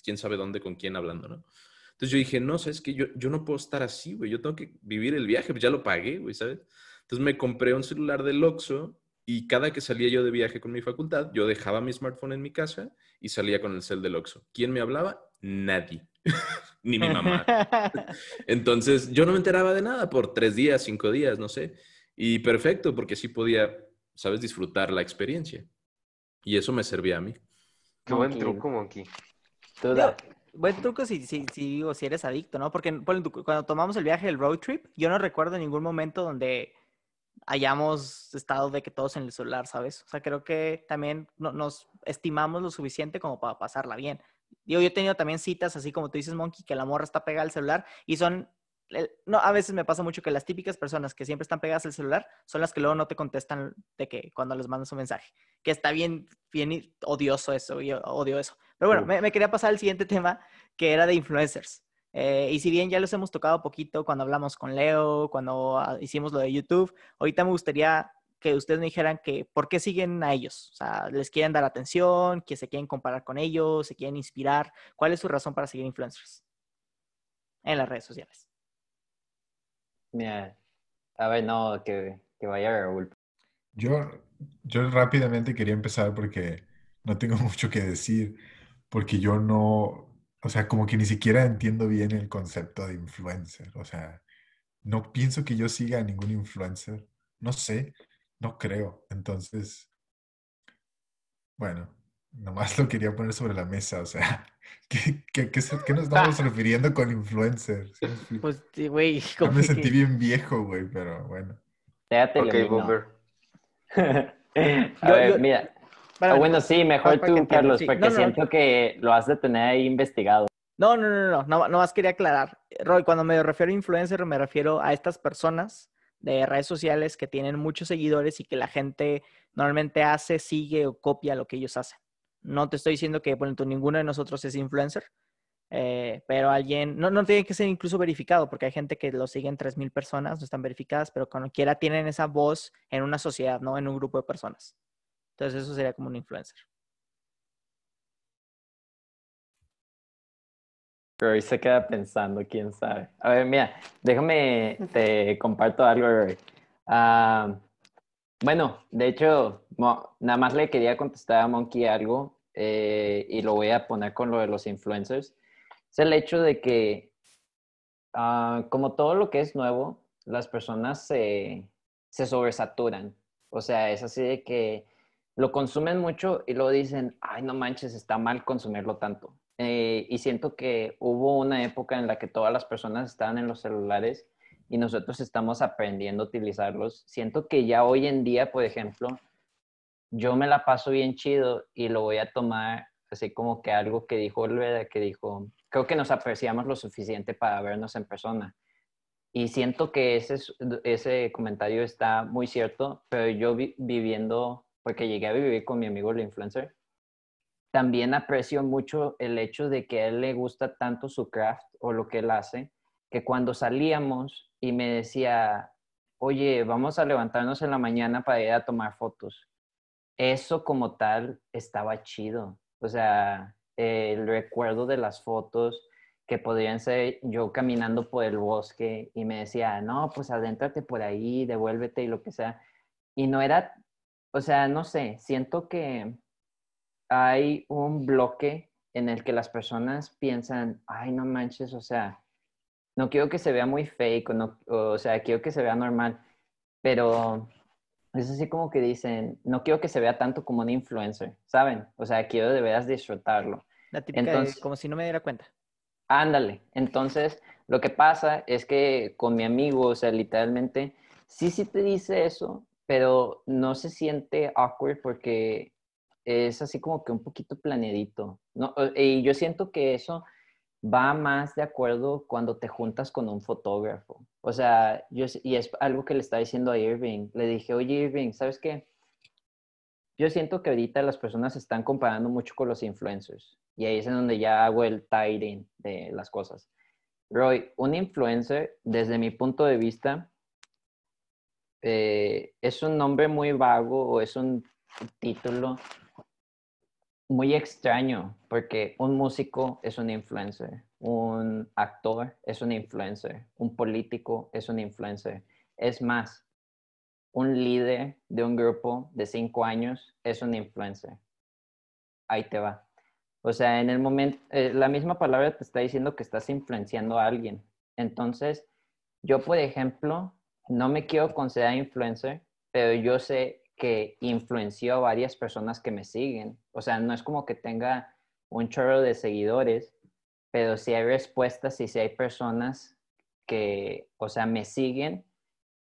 quién sabe dónde con quién hablando, ¿no? Entonces yo dije, no, sabes que yo, yo no puedo estar así, güey. Yo tengo que vivir el viaje, pues ya lo pagué, güey, ¿sabes? Entonces me compré un celular del Oxxo y cada que salía yo de viaje con mi facultad, yo dejaba mi smartphone en mi casa y salía con el cel del Oxxo. ¿Quién me hablaba? Nadie. (laughs) Ni mi mamá. (laughs) Entonces yo no me enteraba de nada por tres días, cinco días, no sé. Y perfecto, porque sí podía, ¿sabes? Disfrutar la experiencia. Y eso me servía a mí. Qué buen truco, Monkey. Tú da- Buen truco si, si, si, digo, si eres adicto, ¿no? Porque cuando tomamos el viaje del road trip, yo no recuerdo ningún momento donde hayamos estado de que todos en el celular, ¿sabes? O sea, creo que también no- nos estimamos lo suficiente como para pasarla bien. Digo, yo he tenido también citas, así como tú dices, Monkey, que la morra está pegada al celular y son... No, a veces me pasa mucho que las típicas personas que siempre están pegadas al celular son las que luego no te contestan de que cuando les mandas un mensaje. Que está bien, bien odioso eso, yo odio eso. Pero bueno, me quería pasar al siguiente tema, que era de influencers. Eh, y si bien ya los hemos tocado poquito cuando hablamos con Leo, cuando ah, hicimos lo de YouTube, ahorita me gustaría que ustedes me dijeran que por qué siguen a ellos. O sea, les quieren dar atención, que se quieren comparar con ellos, se quieren inspirar. ¿Cuál es su razón para seguir influencers en las redes sociales? Mira, a ver, no, que, que vaya Raúl. Yo, yo rápidamente quería empezar porque no tengo (laughs) mucho que decir, porque yo no, o sea, como que ni siquiera entiendo bien el concepto de influencer. O sea, no pienso que yo siga a ningún influencer. No sé, no creo. Entonces, bueno, nomás (laughs) lo quería poner sobre la mesa. O sea, (laughs) ¿qué, qué, qué nos estamos refiriendo con influencer? ¿Sí? Pues, sí, güey, (laughs) como me que- sentí bien viejo, güey, pero bueno. Ya te Ok. Bomber. a Yo- ver, yo- mira. Para- Ah, bueno, sí, mejor para tú, Carlos, sí. porque No, no, no. siento que lo has de tener ahí investigado. No, no, no, no, no, no más quería aclarar. Roy, cuando me refiero a influencer, me refiero a estas personas de redes sociales que tienen muchos seguidores y que la gente normalmente hace, sigue o copia lo que ellos hacen. No te estoy diciendo que, bueno, tú, ninguno de nosotros es influencer, eh, pero alguien, no, no tiene que ser incluso verificado, porque hay gente que lo siguen 3.000 personas, no están verificadas, pero cuando quiera tienen esa voz en una sociedad, ¿no? En un grupo de personas. Entonces eso sería como un influencer. Pero hoy se queda pensando, quién sabe. A ver, mira, déjame, te comparto algo, Roy. Ah, bueno, de hecho, nada más le quería contestar a Monkey algo eh, y lo voy a poner con lo de los influencers. Es el hecho de que, ah, como todo lo que es nuevo, las personas se, se sobresaturan. O sea, es así de que lo consumen mucho y luego dicen, ay, no manches, está mal consumirlo tanto. Eh, y siento que hubo una época en la que todas las personas estaban en los celulares y nosotros estamos aprendiendo a utilizarlos. Siento que ya hoy en día, por ejemplo, yo me la paso bien chido y lo voy a tomar así como que algo que dijo Olvera, que dijo, creo que nos apreciamos lo suficiente para vernos en persona. Y siento que ese, es- ese comentario está muy cierto, pero yo vi- viviendo, porque llegué a vivir con mi amigo el influencer, también aprecio mucho el hecho de que a él le gusta tanto su craft o lo que él hace, que cuando salíamos y me decía, oye, vamos a levantarnos en la mañana para ir a tomar fotos. Eso como tal estaba chido. O sea, el recuerdo de las fotos que podrían ser yo caminando por el bosque y me decía, no, pues adéntrate por ahí, devuélvete y lo que sea. Y no era, o sea, no sé, siento que hay un bloque en el que las personas piensan, ay, no manches, o sea, no quiero que se vea muy fake, o, no, o sea, quiero que se vea normal, pero es así como que dicen, no quiero que se vea tanto como un influencer, ¿saben? O sea, quiero de veras disfrutarlo. La típica de Entonces- como si no me diera cuenta. Ándale. Entonces, lo que pasa es que con mi amigo, o sea, literalmente, sí, sí te dice eso, pero no se siente awkward porque es así como que un poquito planeadito. ¿no? Y yo siento que eso va más de acuerdo cuando te juntas con un fotógrafo. O sea, yo, y es algo que le estaba diciendo a Irving. Le dije, oye Irving, ¿sabes qué? Yo siento que ahorita las personas se están comparando mucho con los influencers. Y ahí es en donde ya hago el tidying de las cosas. Roy, un influencer, desde mi punto de vista, eh, es un nombre muy vago o es un título muy extraño, porque un músico es un influencer, un actor es un influencer, un político es un influencer. Es más, un líder de un grupo de cinco años es un influencer. Ahí te va. O sea, en el momento, eh, la misma palabra te está diciendo que estás influenciando a alguien. Entonces, yo, por ejemplo, no me quiero considerar influencer, pero yo sé que influenció a varias personas que me siguen. O sea, no es como que tenga un chorro de seguidores, pero sí hay respuestas y sí hay personas que, o sea, me siguen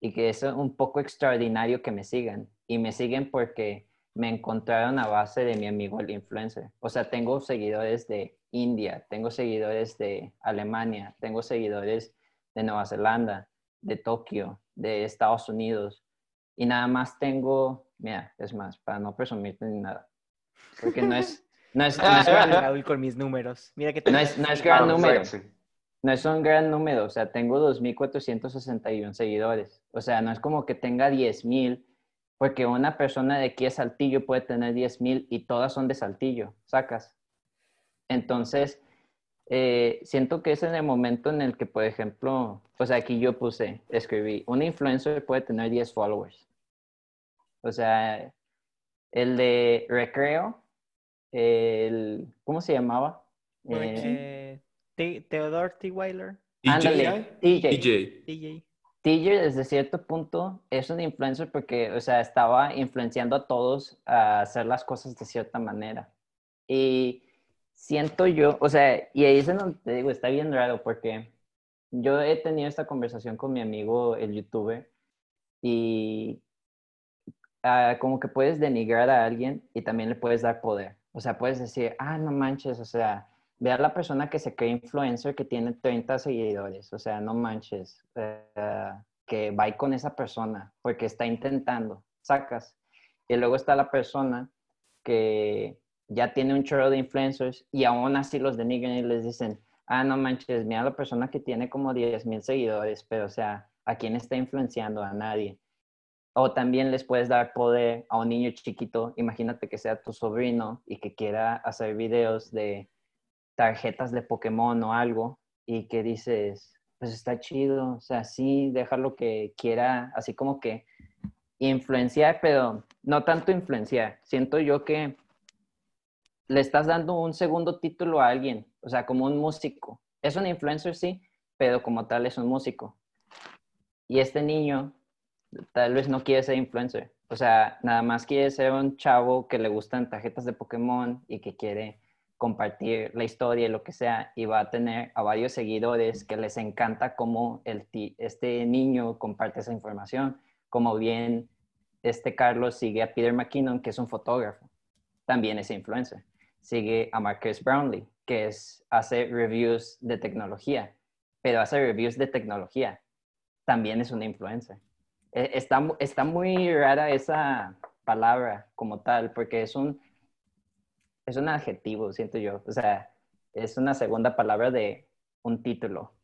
y que es un poco extraordinario que me sigan. Y me siguen porque me encontraron a base de mi amigo el influencer. O sea, tengo seguidores de India, tengo seguidores de Alemania, tengo seguidores de Nueva Zelanda, de Tokio, de Estados Unidos. Y nada más tengo, mira, es más, para no presumirte ni nada. Porque no es, (laughs) no es, no es gran, con mis números. Mira que no es, no es gran número. No es un gran número, o sea, tengo 2.461 seguidores. O sea, no es como que tenga 10.000, porque una persona de aquí a Saltillo puede tener 10.000 y todas son de Saltillo, sacas. Entonces, eh, siento que es en el momento en el que, por ejemplo, pues aquí yo puse, escribí, un influencer puede tener 10 followers. O sea, el de Recreo, el, ¿cómo se llamaba? Eh, Theodore T. Weiler. Ándale, TJ. TJ. TJ desde cierto punto es un influencer porque, o sea, estaba influenciando a todos a hacer las cosas de cierta manera. Y siento yo, o sea, y ahí es donde te digo, está bien raro porque yo he tenido esta conversación con mi amigo, el youtuber, y ah, como que puedes denigrar a alguien y también le puedes dar poder. O sea, puedes decir, ah, no manches, o sea, ve a la persona que se cree influencer que tiene 30 seguidores, o sea, no manches, eh, que va con esa persona porque está intentando, sacas. Y luego está la persona que ya tiene un chorro de influencers y aún así los denigran y les dicen, ah, no manches, mira la persona que tiene como 10 mil seguidores, pero o sea, ¿a quién está influenciando? A nadie. O también les puedes dar poder a un niño chiquito, imagínate que sea tu sobrino y que quiera hacer videos de tarjetas de Pokémon o algo y que dices, pues está chido, o sea, sí, déjalo que quiera, así como que influenciar, pero no tanto influenciar. Siento yo que le estás dando un segundo título a alguien, o sea, como un músico. Es un influencer, sí, pero como tal es un músico. Y este niño tal vez no quiere ser influencer. O sea, nada más quiere ser un chavo que le gustan tarjetas de Pokémon y que quiere compartir la historia y lo que sea, y va a tener a varios seguidores que les encanta cómo este niño comparte esa información, como bien este Carlos sigue a Peter McKinnon, que es un fotógrafo, también es influencer sigue a Marcus Brownlee, que es, hace reviews de tecnología, pero hace reviews de tecnología. También es una influencer. E, está, está muy rara esa palabra como tal, porque es un, es un adjetivo, siento yo. O sea, es una segunda palabra de un título.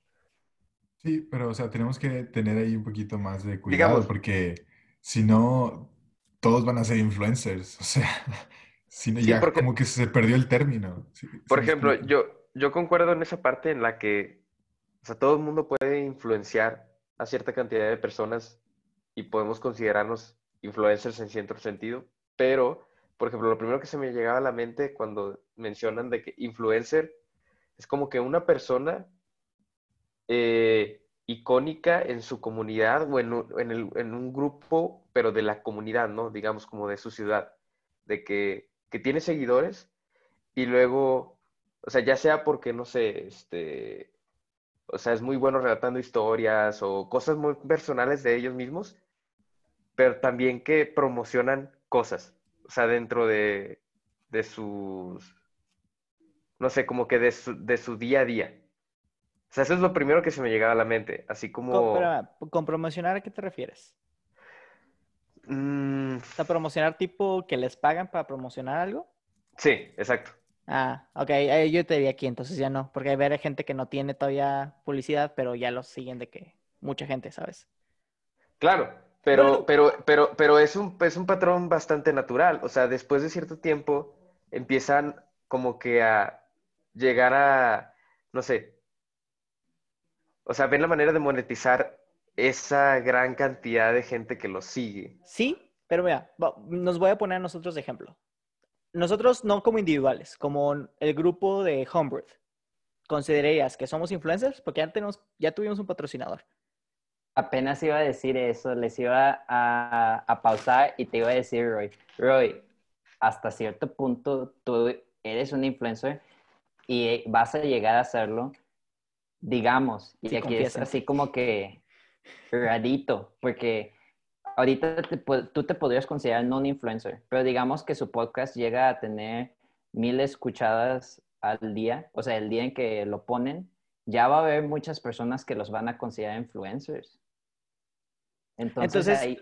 Sí, pero o sea, tenemos que tener ahí un poquito más de cuidado, porque si no, todos van a ser influencers. O sea, Sí, ya como que se perdió el término. por ejemplo, yo, yo concuerdo en esa parte en la que o sea, todo el mundo puede influenciar a cierta cantidad de personas y podemos considerarnos influencers en cierto sentido, pero, por ejemplo, lo primero que se me llegaba a la mente cuando mencionan de que influencer es como que una persona eh, icónica en su comunidad o en, en, el, en un grupo, pero de la comunidad, ¿no? Digamos, como de su ciudad, de que que tiene seguidores y luego, o sea, ya sea porque, no sé, este, o sea, es muy bueno relatando historias o cosas muy personales de ellos mismos, pero también que promocionan cosas, o sea, dentro de, de sus, no sé, como que de su, de su día a día. O sea, eso es lo primero que se me llegaba a la mente, así Con, como... espérame, ¿con promocionar a qué te refieres? Mm, O sea, promocionar tipo que les pagan para promocionar algo. sí, exacto. Ah, ok, yo te diría aquí, entonces ya no, porque hay gente que no tiene todavía publicidad, pero ya los siguen de que mucha gente, ¿sabes? Claro, pero, Bueno. pero, pero, pero es un, es un patrón bastante natural. O sea, después de cierto tiempo empiezan como que a llegar a, no sé, o sea, ven la manera de monetizar esa gran cantidad de gente que los sigue. Sí, pero mira, nos voy a poner a nosotros de ejemplo. Nosotros no como individuales, como el grupo de Homebrew, ¿considerarías que somos influencers? Porque ya tenemos, ya tuvimos un patrocinador. Apenas iba a decir eso, les iba a, a pausar y te iba a decir, Roy, Roy, hasta cierto punto tú eres un influencer y vas a llegar a hacerlo, digamos, y Sí, aquí es así como que rarito, porque ahorita te tú te podrías considerar no un influencer, pero digamos que su podcast llega a tener mil escuchadas al día, o sea, el día en que lo ponen, ya va a haber muchas personas que los van a considerar influencers. Entonces, Entonces, ahí,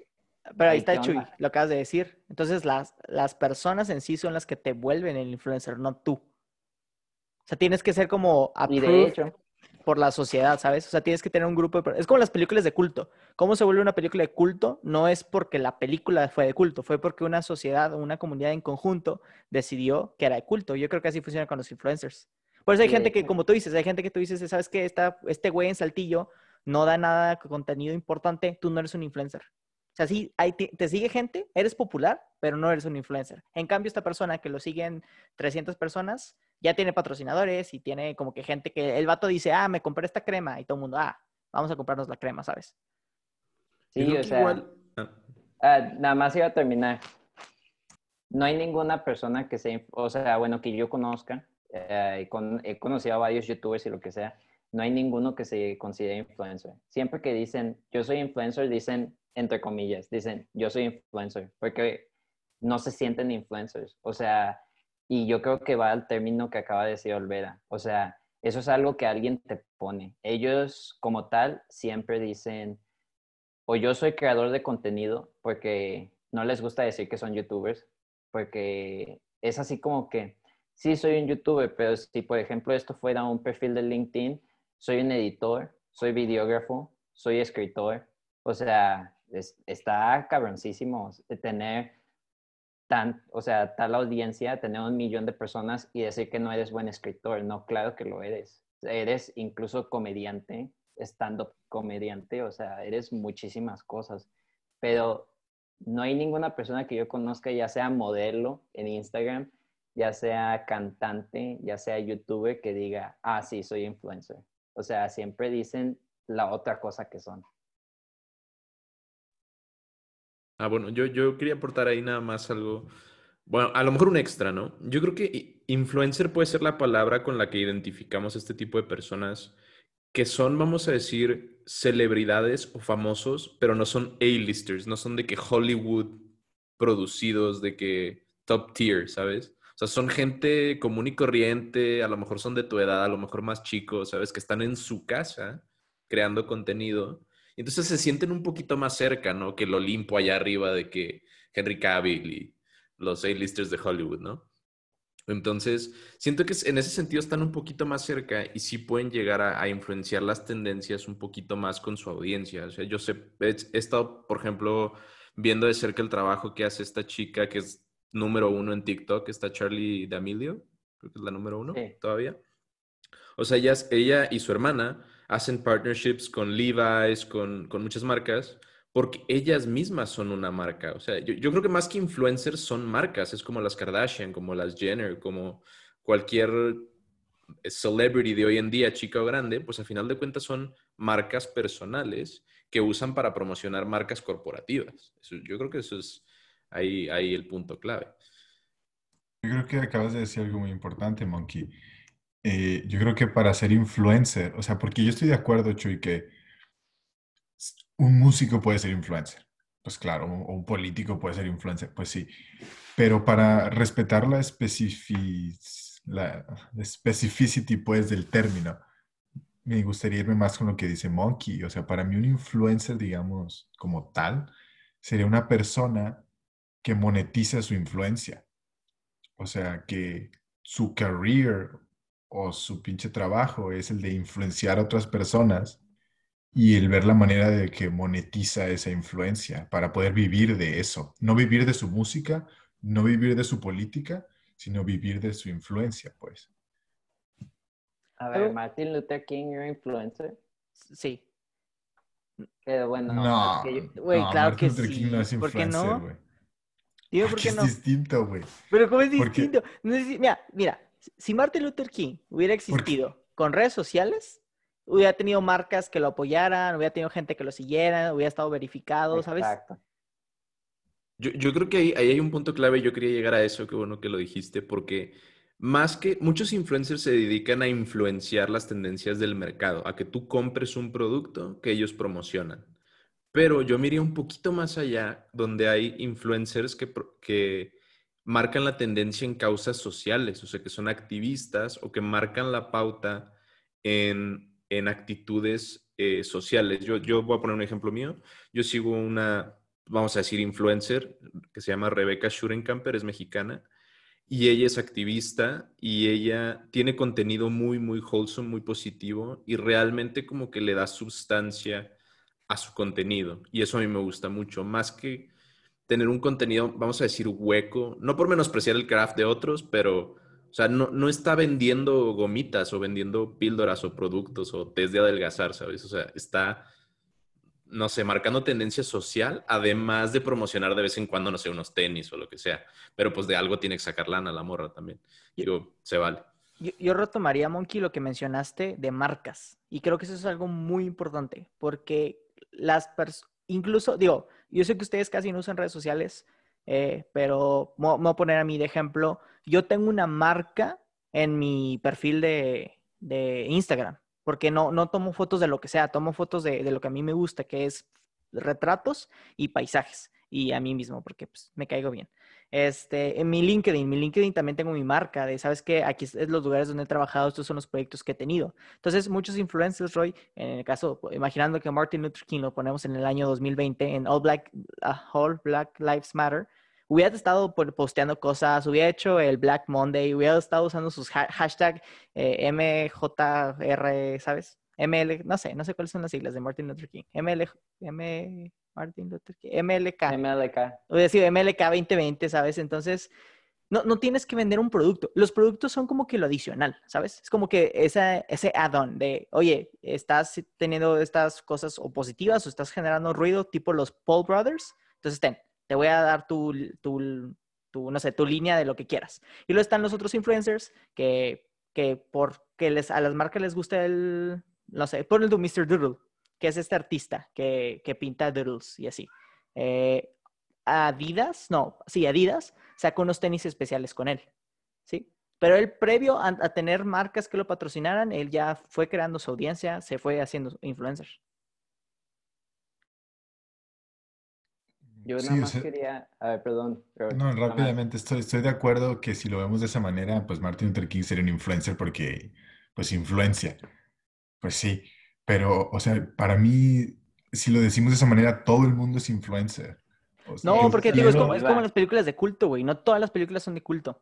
Pero ahí Ahí, está ¿qué Chuy, lo acabas de decir. Entonces las, las personas en sí son las que te vuelven el influencer, no tú. O sea, tienes que ser como y de approved hecho, por la sociedad, ¿sabes? O sea, tienes que tener un grupo de... Es como las películas de culto. ¿Cómo se vuelve una película de culto? No es porque la película fue de culto, fue porque una sociedad o una comunidad en conjunto decidió que era de culto. Yo creo que así funciona con los influencers. Por eso hay Sí, gente que, como tú dices, hay gente que tú dices, ¿sabes qué? Esta, este güey en Saltillo no da nada de contenido importante, tú no eres un influencer. O sea, sí, hay, te, te sigue gente, eres popular, pero no eres un influencer. En cambio, esta persona que lo siguen 300 personas, ya tiene patrocinadores y tiene como que gente que el vato dice, ah, me compré esta crema y todo el mundo, ah, vamos a comprarnos la crema, ¿sabes? Sí, o sea, igual- ah, ah, nada más iba a terminar. No hay ninguna persona que inf- o sea, bueno, que yo conozca, eh, y con- he conocido a varios youtubers y lo que sea, no hay ninguno que se considere influencer. Siempre que dicen, yo soy influencer, dicen, entre comillas, dicen, yo soy influencer, porque no se sienten influencers. O sea, y yo creo que va al término que acaba de decir Olvera. O sea, eso es algo que alguien te pone. Ellos, como tal, siempre dicen, o yo soy creador de contenido, porque no les gusta decir que son youtubers, porque es así como que, sí, soy un youtuber, pero si, por ejemplo, esto fuera un perfil de LinkedIn, soy un editor, soy videógrafo, soy escritor. O sea, es- está cabroncísimo tener o sea, tal audiencia, tener un millón de personas y decir que no eres buen escritor. No, claro que lo eres. Eres incluso comediante, stand-up comediante, o sea, eres muchísimas cosas. Pero no hay ninguna persona que yo conozca, ya sea modelo en Instagram, ya sea cantante, ya sea youtuber, que diga, ah, sí, soy influencer. O sea, siempre dicen la otra cosa que son. Ah, bueno, yo, yo quería aportar ahí nada más algo. Bueno, a lo mejor un extra, ¿no? Yo creo que influencer puede ser la palabra con la que identificamos este tipo de personas que son, vamos a decir, celebridades o famosos, pero no son A-listers, no son de que Hollywood producidos, de que top tier, ¿sabes? O sea, son gente común y corriente, a lo mejor son de tu edad, a lo mejor más chicos, ¿sabes? Que están en su casa creando contenido. Entonces se sienten un poquito más cerca, ¿no? Que el Olimpo allá arriba de que Henry Cavill y los A-listers de Hollywood, ¿no? Entonces, siento que en ese sentido están un poquito más cerca y sí pueden llegar a, a influenciar las tendencias un poquito más con su audiencia. O sea, yo sé, he, he estado, por ejemplo, viendo de cerca el trabajo que hace esta chica que es número uno en TikTok, está Charlie D'Amelio, creo que es la número uno Sí. todavía. O sea, ella, ella y su hermana hacen partnerships con Levi's, con, con muchas marcas, porque ellas mismas son una marca. O sea, yo, yo creo que más que influencers son marcas, es como las Kardashian, como las Jenner, como cualquier celebrity de hoy en día, chica o grande, pues a final de cuentas son marcas personales que usan para promocionar marcas corporativas. Eso- yo creo que eso es ahí, ahí el punto clave. Yo creo que acabas de decir algo muy importante, Monkey. Eh, yo creo que para ser influencer, o sea, porque yo estoy de acuerdo, Chuy, que un músico puede ser influencer. pues claro, o un político puede ser influencer, pues sí. Pero para respetar la, specific, la specificity, pues, del término, me gustaría irme más con lo que dice Monkey. O sea, para mí un influencer, digamos, como tal, sería una persona que monetiza su influencia. O sea, que su career o su pinche trabajo es el de influenciar a otras personas y el ver la manera de que monetiza esa influencia para poder vivir de eso. No vivir de su música, no vivir de su política, sino vivir de su influencia, pues. A ver, Martin Luther King era influencer. Sí. Pero bueno, No, Güey, no, claro Martin que Luther King no es ¿Por qué influencer, no? por qué es no. distinto, güey. Pero ¿cómo es Porque- distinto? No es mira, mira, si Martin Luther King hubiera existido con redes sociales, hubiera tenido marcas que lo apoyaran, hubiera tenido gente que lo siguiera, hubiera estado verificado, ¿sabes? Exacto. Yo, yo creo que ahí, ahí hay un punto clave, yo quería llegar a eso, qué bueno que lo dijiste, porque más que muchos influencers se dedican a influenciar las tendencias del mercado, a que tú compres un producto que ellos promocionan. Pero yo miré un poquito más allá, donde hay influencers que marcan la tendencia en causas sociales, o sea, que son activistas o que marcan la pauta en, en actitudes eh, sociales. Yo, yo voy a poner un ejemplo mío. Yo sigo una, vamos a decir, influencer que se llama Rebeca Schurenkamper, es mexicana, y ella es activista y ella tiene contenido muy, muy wholesome, muy positivo y realmente como que le da sustancia a su contenido. Y eso a mí me gusta mucho, más que tener un contenido, vamos a decir, hueco, no por menospreciar el craft de otros, pero, o sea, no, no está vendiendo gomitas o vendiendo píldoras o productos o test de adelgazar, ¿sabes? O sea, está, no sé, marcando tendencia social, además de promocionar de vez en cuando, no sé, unos tenis o lo que sea. Pero pues de algo tiene que sacar lana la morra también. Digo, se vale. Yo, yo retomaría, Monkey, lo que mencionaste de marcas. Y creo que eso es algo muy importante, porque las personas, incluso, digo, yo sé que ustedes casi no usan redes sociales, eh, pero me voy a poner a mí de ejemplo. Yo tengo una marca en mi perfil de, de Instagram, porque no, no tomo fotos de lo que sea, tomo fotos de, de lo que a mí me gusta, que es retratos y paisajes, y a mí mismo, porque pues, me caigo bien. Este, en mi LinkedIn, mi LinkedIn también tengo mi marca de, ¿sabes qué? Aquí es, los lugares donde he trabajado, estos son los proyectos que he tenido. Entonces, muchos influencers, Roy, en el caso, imaginando que Martin Luther King lo ponemos en el año 2020, en All Black, uh, All Black Lives Matter, hubiera estado po- posteando cosas, hubiera hecho el Black Monday, hubiera estado usando sus ha- hashtag eh, MJR, ¿sabes? ML, no sé, no sé cuáles son las siglas de Martin Luther King. ML, M, Martin Luther King, MLK. MLK. Hubiera decir MLK 2020, ¿sabes? Entonces, no, no tienes que vender un producto. Los productos son como que lo adicional, ¿sabes? Es como que esa, ese add-on de, oye, estás teniendo estas cosas o positivas o estás generando ruido tipo los Paul Brothers. Entonces, ten, te voy a dar tu, tu, tu, no sé, tu línea de lo que quieras. Y luego están los otros influencers que, que porque les, a las marcas les gusta el, no sé, ponle tu Mr. Doodle, que es este artista que, que pinta doodles y así. Eh, Adidas, no, sí, Adidas sacó unos tenis especiales con él, ¿sí? Pero él, previo a, a tener marcas que lo patrocinaran, él ya fue creando su audiencia, se fue haciendo influencer. Yo Sí, nada o más sea, quería, a ver, perdón. pero No, rápidamente estoy, estoy de acuerdo que si lo vemos de esa manera, pues Martin Luther King sería un influencer porque, pues, influencia. Pues sí, pero, o sea, para mí, si lo decimos de esa manera, todo el mundo es influencer. O sea, No, porque digo, es como, es como las películas de culto, güey. No todas las películas son de culto.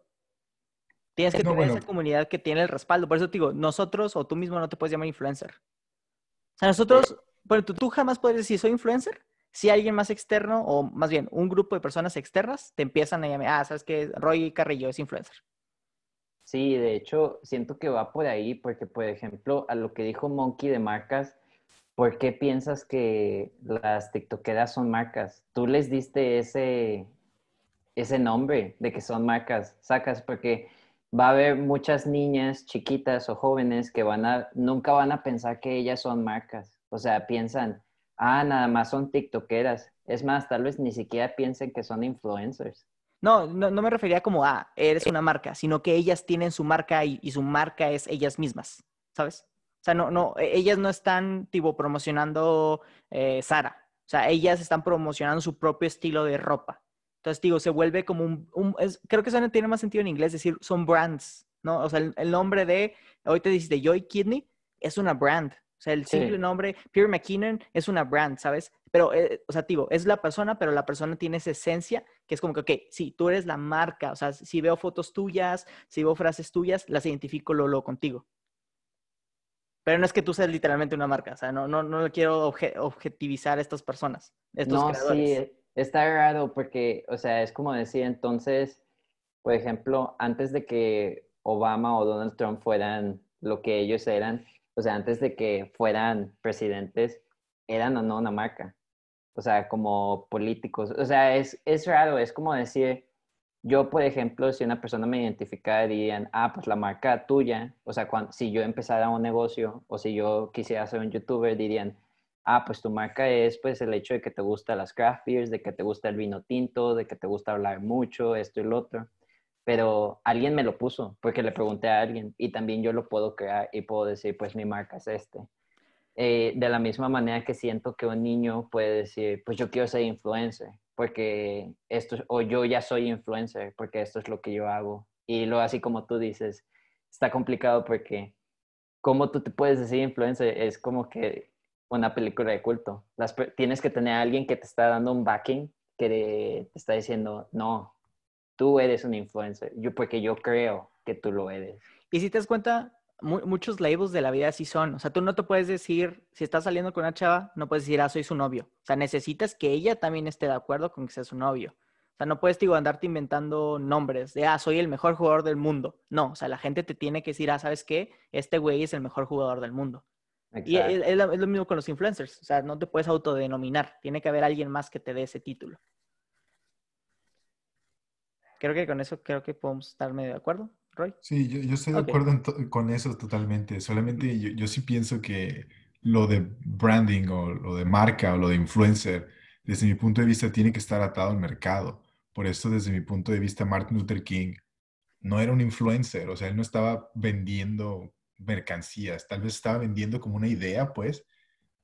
Tienes que No, tener bueno. esa comunidad que tiene el respaldo. Por eso te digo, nosotros o tú mismo no te puedes llamar influencer. O sea, nosotros, bueno, tú, tú jamás puedes decir soy influencer si alguien más externo o más bien un grupo de personas externas te empiezan a llamar, ah, sabes que Roy Carrillo es influencer. Sí, de hecho, siento que va por ahí porque, por ejemplo, a lo que dijo Monkey de marcas, ¿por qué piensas que las tiktokeras son marcas? Tú les diste ese, ese nombre de que son marcas, sacas, porque va a haber muchas niñas chiquitas o jóvenes que van a, nunca van a pensar que ellas son marcas. O sea, piensan, ah, nada más son tiktokeras. Es más, tal vez ni siquiera piensen que son influencers. No, no, no me refería como, ah, eres una marca, sino que ellas tienen su marca y, su marca es ellas mismas, ¿sabes? O sea, no, no, e- ellas no están, tipo, promocionando eh, Sara, O sea, ellas están promocionando su propio estilo de ropa. Entonces, digo, se vuelve como un... un- creo que eso tiene más sentido en inglés, decir, son brands, ¿no? O sea, el, el nombre de, hoy te dices de Joy Kidney, es una brand. Sea, el Sí. simple nombre, Pierre McKinnon, es una brand, ¿sabes? Pero, eh, o sea, digo, es la persona, pero la persona tiene esa esencia que es como que, ok, sí, tú eres la marca. O sea, si veo fotos tuyas, si veo frases tuyas, las identifico luego contigo. Pero no es que tú seas literalmente una marca. O sea, no, no, no quiero obje- objetivizar a estas personas, estos No, creadores. sí, está raro porque, o sea, es como decir, entonces, por ejemplo, antes de que Obama o Donald Trump fueran lo que ellos eran, o sea, antes de que fueran presidentes, eran o no una marca. O sea, como políticos. O sea, es, es raro, es como decir, yo, por ejemplo, si una persona me identificara, dirían, ah, pues la marca tuya, o sea, cuan- si yo empezara un negocio o si yo quisiera ser un youtuber, dirían, ah, pues tu marca es pues el hecho de que te gustan las craft beers, de que te gusta el vino tinto, de que te gusta hablar mucho, esto y lo otro. Pero alguien me lo puso porque le pregunté a alguien y también yo lo puedo crear y puedo decir, pues mi marca es este. Eh, de la misma manera que siento que un niño puede decir, pues yo quiero ser influencer porque esto, o yo ya soy influencer porque esto es lo que yo hago. Y luego así como tú dices, está complicado porque cómo tú te puedes decir influencer es como que una película de culto. Las, tienes que tener a alguien que te está dando un backing, que te está diciendo, no, tú eres un influencer, yo, porque yo creo que tú lo eres. Y si te das cuenta, mu- muchos labels de la vida así son. O sea, tú no te puedes decir, si estás saliendo con una chava, no puedes decir, ah, soy su novio. O sea, necesitas que ella también esté de acuerdo con que sea su novio. O sea, no puedes, digo, andarte inventando nombres de, ah, soy el mejor jugador del mundo. No, o sea, la gente te tiene que decir, ah, ¿sabes qué? Este güey es el mejor jugador del mundo. Y es, Exacto. lo, es lo mismo con los influencers. O sea, no te puedes autodenominar. Tiene que haber alguien más que te dé ese título. Creo que con eso creo que podemos estar medio de acuerdo, Roy. Sí, yo, yo estoy de acuerdo con eso totalmente. Solamente yo, yo sí pienso que lo de branding o lo de marca o lo de influencer, desde mi punto de vista, tiene que estar atado al mercado. Por eso, desde mi punto de vista, Martin Luther King no era un influencer, o sea, él no estaba vendiendo mercancías, tal vez estaba vendiendo como una idea, pues,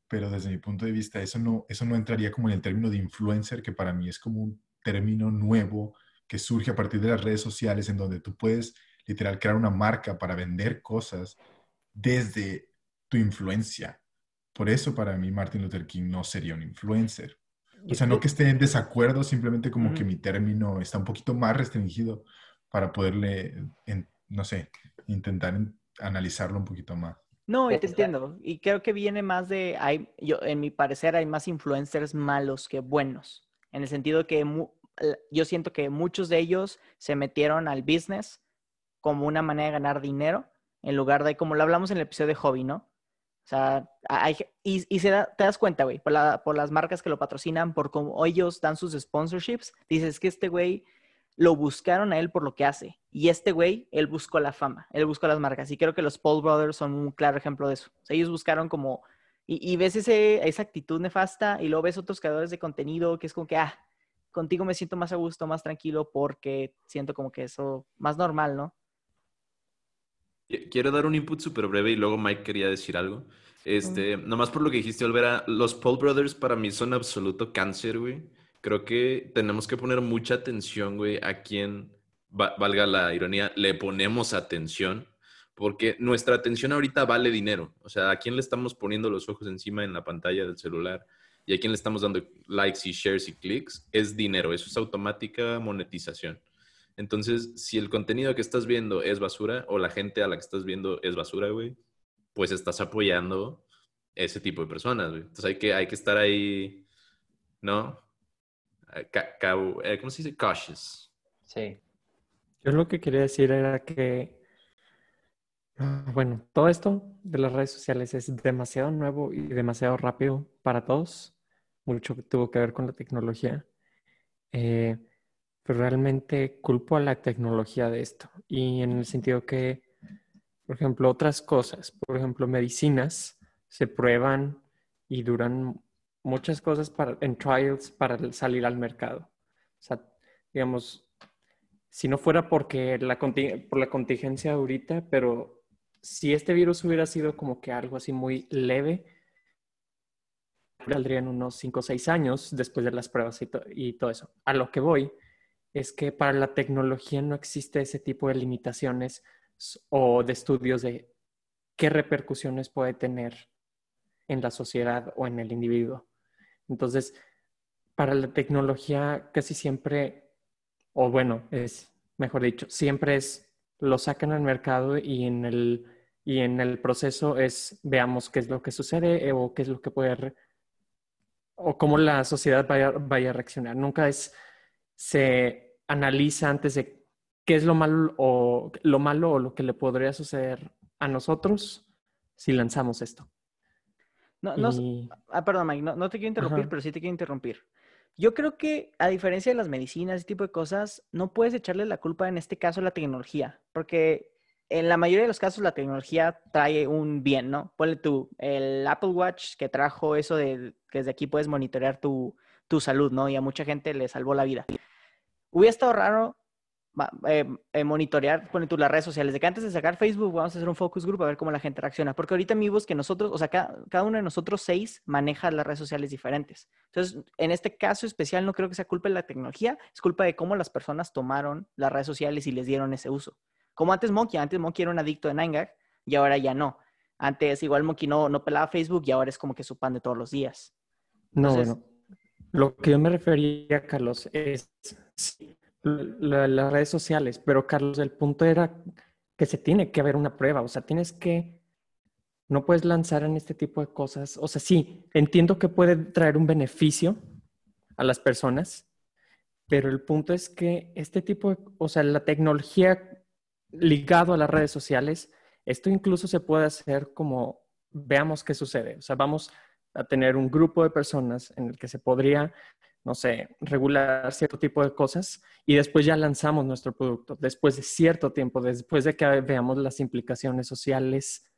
pero desde mi punto de vista, eso no, eso no entraría como en el término de influencer, que para mí es como un término nuevo que surge a partir de las redes sociales, en donde tú puedes literal crear una marca para vender cosas desde tu influencia. Por eso para mí Martin Luther King no sería un influencer. O sea, no que esté en desacuerdo, simplemente como que mi término está un poquito más restringido para poderle, en- no sé, intentar en- analizarlo un poquito más. No, te entiendo. Y creo que viene más de, hay, yo, en mi parecer, hay más influencers malos que buenos. En el sentido que mu- yo siento que muchos de ellos se metieron al business como una manera de ganar dinero, en lugar de, como lo hablamos en el episodio de hobby, ¿no? O sea, hay, y, y se da- te das cuenta, güey, por, la- por las marcas que lo patrocinan, por cómo ellos dan sus sponsorships, dices que este güey lo buscaron a él por lo que hace. Y este güey, él buscó la fama, él buscó las marcas. Y creo que los Paul Brothers son un claro ejemplo de eso. O sea, ellos buscaron como... Y, y ves ese, esa actitud nefasta y luego ves otros creadores de contenido que es como que, ah, contigo me siento más a gusto, más tranquilo porque siento como que eso más normal, ¿no? Qui- Quiero dar un input súper breve y luego Mike quería decir algo. Este, nomás por lo que dijiste, Olvera, los Paul Brothers para mí son absoluto cáncer, güey. Creo que tenemos que poner mucha atención, güey, a quién, va- valga la ironía, le ponemos atención, porque nuestra atención ahorita vale dinero. O sea, a quién le estamos poniendo los ojos encima en la pantalla del celular y a quién le estamos dando likes y shares y clics es dinero. Eso es automática monetización. Entonces, si el contenido que estás viendo es basura o la gente a la que estás viendo es basura, güey, pues estás apoyando ese tipo de personas, güey. Entonces hay que, hay que estar ahí, ¿no? Eh, eh, ¿Cómo se dice? Cautious. Sí. Yo lo que quería decir era que, bueno, todo esto de las redes sociales es demasiado nuevo y demasiado rápido para todos. Mucho tuvo que ver con la tecnología. Eh, pero realmente culpo a la tecnología de esto. Y en el sentido que, por ejemplo, otras cosas, por ejemplo, medicinas, se prueban y duran muchas cosas para, en trials para salir al mercado. O sea, digamos, si no fuera porque la, por la contingencia ahorita, pero si este virus hubiera sido como que algo así muy leve, saldría en unos 5 o 6 años después de las pruebas y, y todo eso. A lo que voy es que para la tecnología no existe ese tipo de limitaciones o de estudios de qué repercusiones puede tener en la sociedad o en el individuo. Entonces, para la tecnología casi siempre, o bueno, es mejor dicho, siempre es lo sacan al mercado y en el, y en el proceso es veamos qué es lo que sucede eh, o qué es lo que puede, o cómo la sociedad vaya, vaya a reaccionar. Nunca es, se analiza antes de qué es lo malo o lo malo o lo que le podría suceder a nosotros si lanzamos esto. No, no, Y- Ah, perdón, Mike, no, no te quiero interrumpir, Ajá. pero sí te quiero interrumpir. Yo creo que, a diferencia de las medicinas, ese tipo de cosas, no puedes echarle la culpa en este caso a la tecnología, porque en la mayoría de los casos la tecnología trae un bien, ¿no? Ponle tú, el Apple Watch que trajo eso de que desde aquí puedes monitorear tu, tu salud, ¿no? Y a mucha gente le salvó la vida. Hubiera estado raro eh, eh, monitorear, ponle tú las redes sociales, de que antes de sacar Facebook vamos a hacer un focus group a ver cómo la gente reacciona, porque ahorita amigos que nosotros, o sea, cada, cada uno de nosotros seis maneja las redes sociales diferentes. Entonces, en este caso especial no creo que sea culpa de la tecnología, es culpa de cómo las personas tomaron las redes sociales y les dieron ese uso. Como antes Monkey, antes Monkey era un adicto de 9gag y ahora ya no. Antes igual Monkey no, no pelaba Facebook y ahora es como que su pan de todos los días. No, Entonces- bueno. Lo que yo me refería, Carlos, es sí, la- las redes sociales, pero Carlos, el punto era que se tiene que haber una prueba, o sea, tienes que, no puedes lanzar en este tipo de cosas, o sea, sí, entiendo que puede traer un beneficio a las personas, pero el punto es que este tipo de, o sea, la tecnología ligado a las redes sociales, esto incluso se puede hacer como, veamos qué sucede, o sea, vamos a tener un grupo de personas en el que se podría, no sé, regular cierto tipo de cosas y después ya lanzamos nuestro producto, después de cierto tiempo, después de que veamos las implicaciones sociales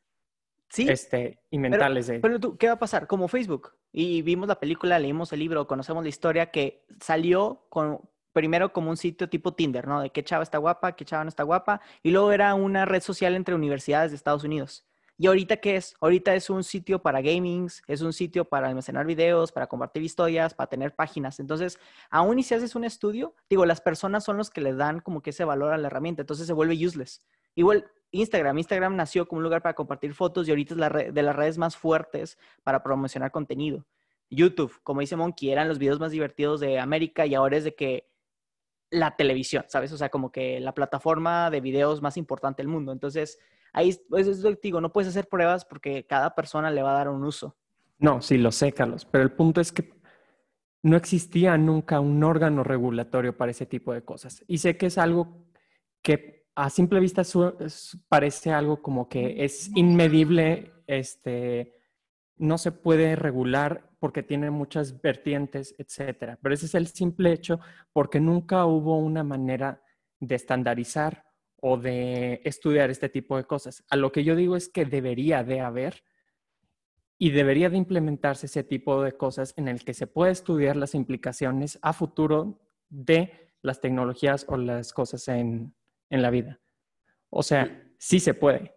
Sí, este, y mentales de... Pero tú, ¿qué va a pasar? Como Facebook. Y vimos la película, leímos el libro, conocemos la historia que salió con, primero como un sitio tipo Tinder, ¿no? De qué chava está guapa, qué chava no está guapa. Y luego era una red social entre universidades de Estados Unidos. ¿Y ahorita qué es? Ahorita es un sitio para gamings, es un sitio para almacenar videos, para compartir historias, para tener páginas. Entonces, aún y si haces un estudio, digo, las personas son los que le dan como que ese valor a la herramienta. Entonces se vuelve useless. Igual Instagram. Instagram nació como un lugar para compartir fotos y ahorita es de las redes más fuertes para promocionar contenido. YouTube, como dice Monkey, eran los videos más divertidos de América y ahora es de que la televisión, ¿sabes? O sea, como que la plataforma de videos más importante del mundo. Entonces, ahí pues, es lo que te digo, no puedes hacer pruebas porque cada persona le va a dar un uso. No, sí, lo sé, Carlos, pero el punto es que no existía nunca un órgano regulatorio para ese tipo de cosas. Y sé que es algo que a simple vista parece algo como que es inmedible, este, no se puede regular porque tiene muchas vertientes, etcétera. Pero ese es el simple hecho porque nunca hubo una manera de estandarizar o de estudiar este tipo de cosas. A lo que yo digo es que debería de haber y debería de implementarse ese tipo de cosas en el que se puede estudiar las implicaciones a futuro de las tecnologías o las cosas en, en la vida. O sea, sí se puede.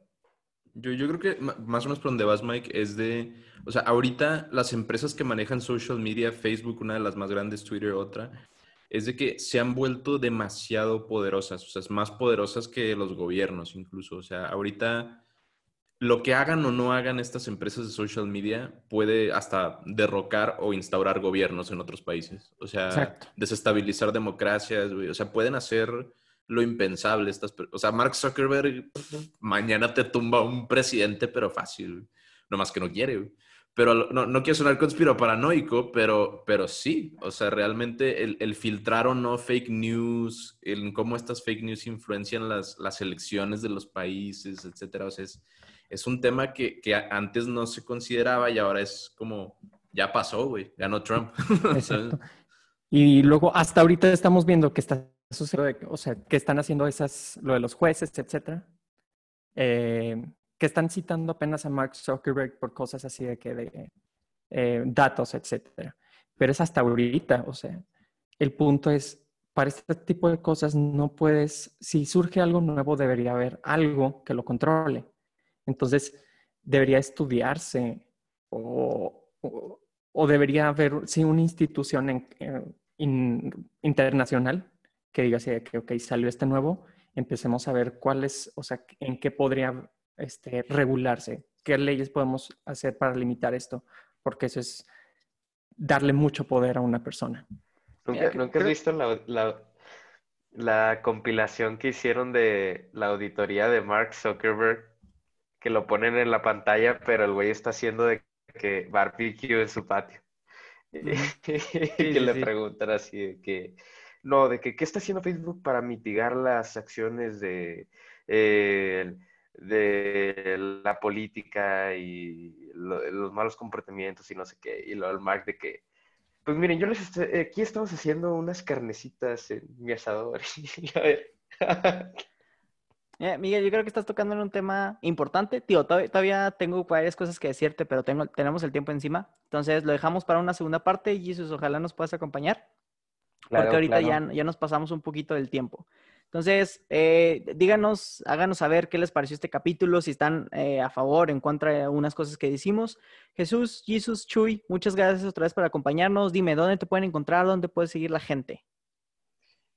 Yo, yo creo que más o menos por donde vas, Mike, es de, o sea, ahorita las empresas que manejan social media, Facebook, una de las más grandes, Twitter, otra, es de que se han vuelto demasiado poderosas, o sea, es más poderosas que los gobiernos incluso. O sea, ahorita lo que hagan o no hagan estas empresas de social media puede hasta derrocar o instaurar gobiernos en otros países. O sea, Exacto. desestabilizar democracias. O sea, pueden hacer lo impensable estas, o sea, Mark Zuckerberg mañana te tumba un presidente, pero fácil, nomás que no quiere, güey. Pero no, no quiero sonar conspiroparanoico, pero, pero sí, o sea, realmente el, el filtrar o no fake news, el cómo estas fake news influencian las, las elecciones de los países, etcétera, o sea, es, es un tema que, que antes no se consideraba y ahora es como, ya pasó, güey, ganó Trump. (laughs) Exacto. Y luego hasta ahorita estamos viendo que está sucediendo, o sea, que están haciendo esas, lo de los jueces, etcétera, eh, que están citando apenas a Mark Zuckerberg por cosas así de que de eh, datos, etcétera. Pero es hasta ahorita, o sea, el punto es, para este tipo de cosas no puedes, si surge algo nuevo, debería haber algo que lo controle. Entonces, debería estudiarse o, o- o debería haber, sí, una institución en- in- internacional que diga así de que, ok, salió este nuevo, empecemos a ver cuáles, o sea, en qué podría este, regularse, qué leyes podemos hacer para limitar esto, porque eso es darle mucho poder a una persona. ¿Nunca, Mira, que- nunca has visto la, la, la compilación que hicieron de la auditoría de Mark Zuckerberg? Que lo ponen en la pantalla, pero el güey está haciendo de que barbecue en su patio. (laughs) Y que sí, le sí. preguntan así de que, no, de que, ¿qué está haciendo Facebook para mitigar las acciones de, eh, de la política y lo- los malos comportamientos y no sé qué? Y lo del Mark de que, pues miren, yo les estoy- aquí estamos haciendo unas carnecitas en mi asador. (laughs) A ver, Eh, Miguel, yo creo que estás tocando en un tema importante. Tío, todavía, tengo varias cosas que decirte, pero tengo, tenemos el tiempo encima. Entonces lo dejamos para una segunda parte. y Jesus, ojalá nos puedas acompañar. Claro, porque ahorita claro. ya, ya nos pasamos un poquito del tiempo. Entonces, eh, díganos, háganos saber qué les pareció este capítulo, si están eh, a favor, en contra de unas cosas que decimos. Jesús, Jesus, Chuy, muchas gracias otra vez por acompañarnos. Dime, ¿dónde te pueden encontrar? ¿Dónde puede seguir la gente?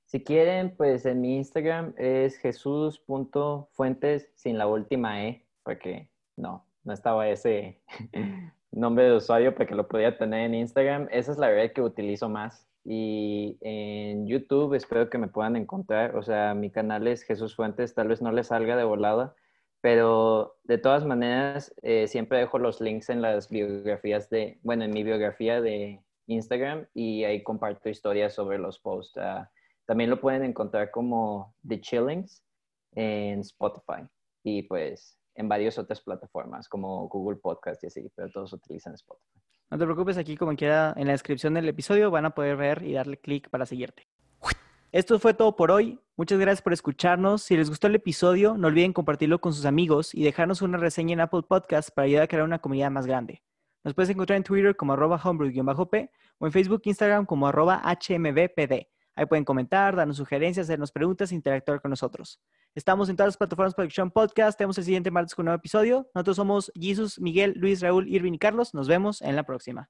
Si quieren, pues en mi Instagram es jesús.fuentes sin la última E, porque no, no estaba ese (laughs) nombre de usuario porque lo podía tener en Instagram. Esa es la red que utilizo más. Y en YouTube espero que me puedan encontrar. O sea, mi canal es Jesús Fuentes, tal vez no les salga de volada, pero de todas maneras eh, siempre dejo los links en las biografías de, bueno, en mi biografía de Instagram y ahí comparto historias sobre los posts. Ah, también lo pueden encontrar como The Chillings en Spotify y pues en varias otras plataformas como Google Podcast y así, pero todos utilizan Spotify. No te preocupes, aquí como quiera en la descripción del episodio van a poder ver y darle clic para seguirte. Esto fue todo por hoy. Muchas gracias por escucharnos. Si les gustó el episodio, no olviden compartirlo con sus amigos y dejarnos una reseña en Apple Podcast para ayudar a crear una comunidad más grande. Nos puedes encontrar en Twitter como arroba homebrew-p o en Facebook e Instagram como arroba hmbpd. Ahí pueden comentar, darnos sugerencias, hacernos preguntas e interactuar con nosotros. Estamos en todas las plataformas un podcast. Tenemos el siguiente martes con un nuevo episodio. Nosotros somos Jesus, Miguel, Luis, Raúl, Irving y Carlos. Nos vemos en la próxima.